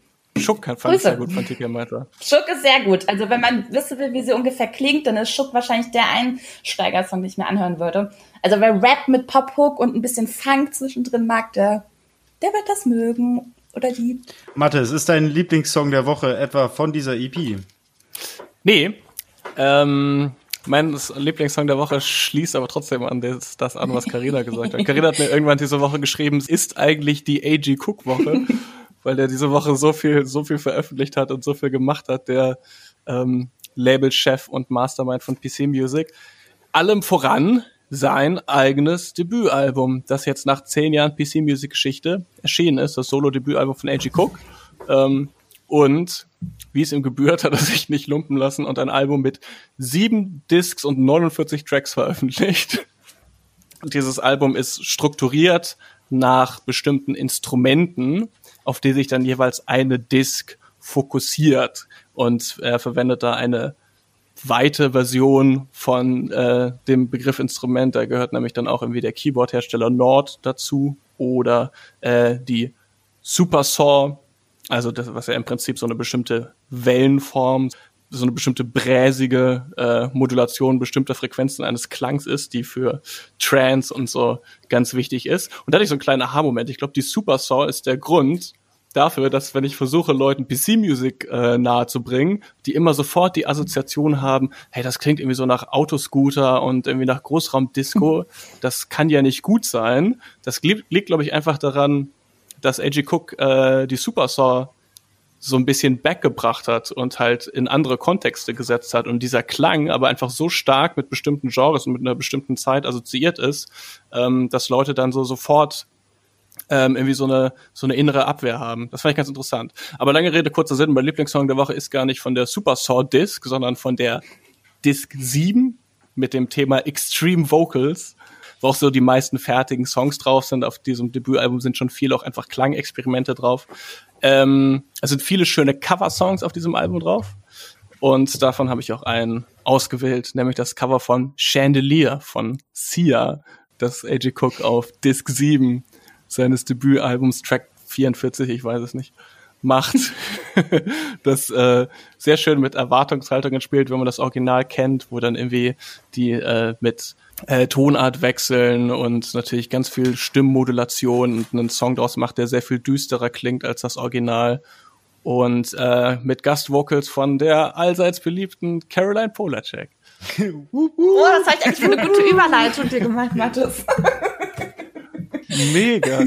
Speaker 2: Schuck fand Grüße. ich sehr gut von Tika Mata.
Speaker 3: Schuck ist sehr gut. Also wenn man wissen will, wie sie ungefähr klingt, dann ist Schuck wahrscheinlich der Einsteigersong, den ich mir anhören würde. Also wer Rap mit Pop-Hook und ein bisschen Funk zwischendrin mag, der, der wird das mögen. Oder die.
Speaker 1: Mathe, es ist dein Lieblingssong der Woche etwa von dieser EP?
Speaker 2: Nee. Ähm, mein Lieblingssong der Woche schließt aber trotzdem an das, das an, was Karina gesagt hat. Karina hat mir irgendwann diese Woche geschrieben, es ist eigentlich die A.G. Cook Woche, weil der diese Woche so viel, so viel veröffentlicht hat und so viel gemacht hat, der ähm, Labelchef und Mastermind von PC Music. Allem voran sein eigenes Debütalbum, das jetzt nach zehn Jahren PC Music Geschichte erschienen ist, das Solo-Debütalbum von A.G. Cook. Ähm, und wie es ihm gebührt, hat er sich nicht lumpen lassen und ein Album mit sieben Discs und 49 Tracks veröffentlicht. Und dieses Album ist strukturiert nach bestimmten Instrumenten, auf die sich dann jeweils eine Disc fokussiert. Und er verwendet da eine weite Version von äh, dem Begriff Instrument. Da gehört nämlich dann auch irgendwie der Keyboard-Hersteller Nord dazu oder äh, die Super Saw, also das, was ja im Prinzip so eine bestimmte Wellenform, so eine bestimmte bräsige äh, Modulation bestimmter Frequenzen eines Klangs ist, die für Trance und so ganz wichtig ist. Und da hatte ich so einen kleinen Aha-Moment. Ich glaube, die Super Saw ist der Grund, dafür, dass wenn ich versuche, Leuten PC-Music äh, nahe zu bringen, die immer sofort die Assoziation haben, hey, das klingt irgendwie so nach Autoscooter und irgendwie nach Großraumdisco, das kann ja nicht gut sein. Das liegt, liegt glaube ich, einfach daran, dass A.G. Cook äh, die Super Saw so ein bisschen backgebracht hat und halt in andere Kontexte gesetzt hat und dieser Klang aber einfach so stark mit bestimmten Genres und mit einer bestimmten Zeit assoziiert ist, ähm, dass Leute dann so sofort ähm, irgendwie so eine, so eine innere Abwehr haben. Das fand ich ganz interessant. Aber lange Rede, kurzer Sinn, mein Lieblingssong der Woche ist gar nicht von der Super Saw Disc, sondern von der Disc 7 mit dem Thema Extreme Vocals, wo auch so die meisten fertigen Songs drauf sind. Auf diesem Debütalbum sind schon viele auch einfach Klangexperimente drauf. Ähm, es sind viele schöne Cover-Songs auf diesem Album drauf. Und davon habe ich auch einen ausgewählt, nämlich das Cover von Chandelier von Sia, das AJ Cook auf Disc 7 seines Debütalbums Track 44, ich weiß es nicht, macht, das äh, sehr schön mit Erwartungshaltungen spielt, wenn man das Original kennt, wo dann irgendwie die äh, mit äh, Tonart wechseln und natürlich ganz viel Stimmmodulation und einen Song draus macht, der sehr viel düsterer klingt als das Original und äh, mit Gastvocals von der allseits beliebten Caroline Polacek.
Speaker 3: oh, das habe ich eigentlich für eine gute Überleitung dir gemacht, Mathis.
Speaker 2: Mega.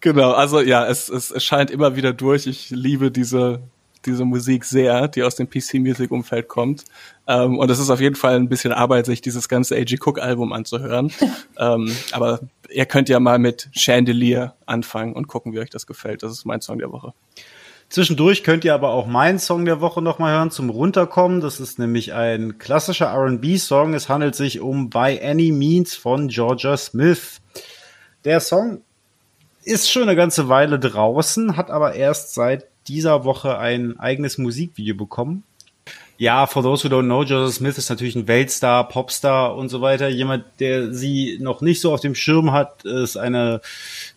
Speaker 2: genau, also ja, es, es, es scheint immer wieder durch. Ich liebe diese, diese Musik sehr, die aus dem PC-Music-Umfeld kommt. Ähm, und es ist auf jeden Fall ein bisschen Arbeit, sich dieses ganze A.G. Cook-Album anzuhören. ähm, aber ihr könnt ja mal mit Chandelier anfangen und gucken, wie euch das gefällt. Das ist mein Song der Woche.
Speaker 1: Zwischendurch könnt ihr aber auch meinen Song der Woche nochmal hören zum Runterkommen. Das ist nämlich ein klassischer R&B-Song. Es handelt sich um By Any Means von Georgia Smith. Der Song ist schon eine ganze Weile draußen, hat aber erst seit dieser Woche ein eigenes Musikvideo bekommen. Ja, for those who don't know, Joseph Smith ist natürlich ein Weltstar, Popstar und so weiter. Jemand, der sie noch nicht so auf dem Schirm hat, ist eine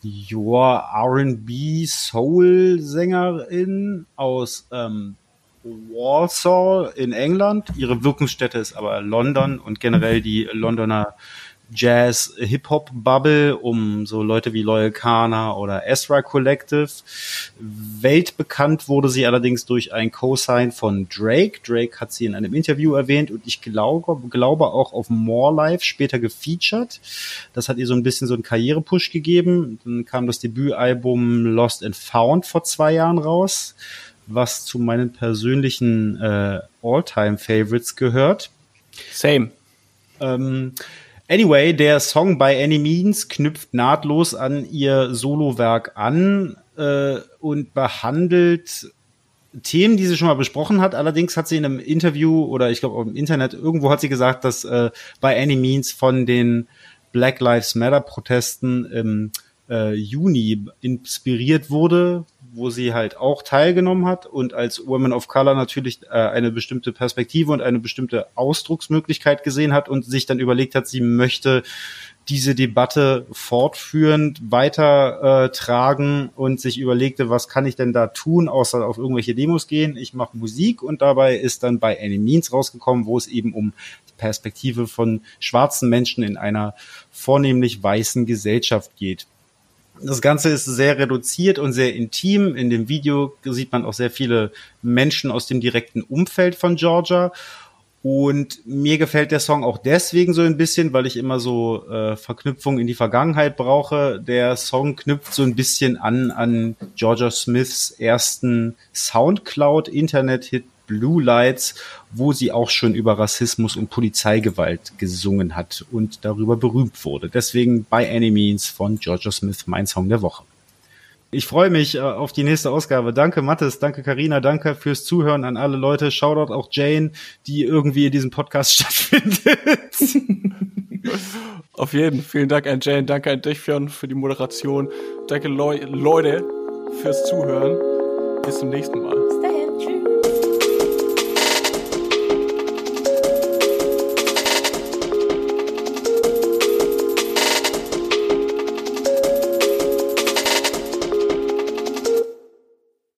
Speaker 1: R&B Soul-Sängerin aus ähm, Warsaw in England. Ihre Wirkungsstätte ist aber London und generell die Londoner Jazz Hip Hop Bubble um so Leute wie Loyal Kana oder Ezra Collective. Weltbekannt wurde sie allerdings durch ein Co-Sign von Drake. Drake hat sie in einem Interview erwähnt und ich glaube, glaube auch auf More Life später gefeatured. Das hat ihr so ein bisschen so einen Karrierepush gegeben. Dann kam das Debütalbum Lost and Found vor zwei Jahren raus, was zu meinen persönlichen äh, All-Time Favorites gehört.
Speaker 2: Same.
Speaker 1: Ähm, Anyway, der Song By Any Means knüpft nahtlos an ihr Solowerk an äh, und behandelt Themen, die sie schon mal besprochen hat. Allerdings hat sie in einem Interview oder ich glaube im Internet irgendwo hat sie gesagt, dass äh, By Any Means von den Black Lives Matter Protesten im äh, Juni inspiriert wurde, wo sie halt auch teilgenommen hat und als Woman of Color natürlich äh, eine bestimmte Perspektive und eine bestimmte Ausdrucksmöglichkeit gesehen hat und sich dann überlegt hat, sie möchte diese Debatte fortführend weiter äh, tragen und sich überlegte, was kann ich denn da tun, außer auf irgendwelche Demos gehen. Ich mache Musik und dabei ist dann bei Any Means rausgekommen, wo es eben um die Perspektive von schwarzen Menschen in einer vornehmlich weißen Gesellschaft geht. Das Ganze ist sehr reduziert und sehr intim. In dem Video sieht man auch sehr viele Menschen aus dem direkten Umfeld von Georgia. Und mir gefällt der Song auch deswegen so ein bisschen, weil ich immer so äh, Verknüpfungen in die Vergangenheit brauche. Der Song knüpft so ein bisschen an an Georgia Smiths ersten Soundcloud-Internet-Hit Blue Lights, wo sie auch schon über Rassismus und Polizeigewalt gesungen hat und darüber berühmt wurde. Deswegen By Any Means von Georgia Smith, mein Song der Woche. Ich freue mich äh, auf die nächste Ausgabe. Danke Mathis, danke Karina, danke fürs Zuhören an alle Leute. Shoutout auch Jane, die irgendwie in diesem Podcast stattfindet.
Speaker 2: auf jeden. Vielen Dank an Jane, danke an dich Fionn, für die Moderation. Danke Leu Leute fürs Zuhören. Bis zum nächsten Mal.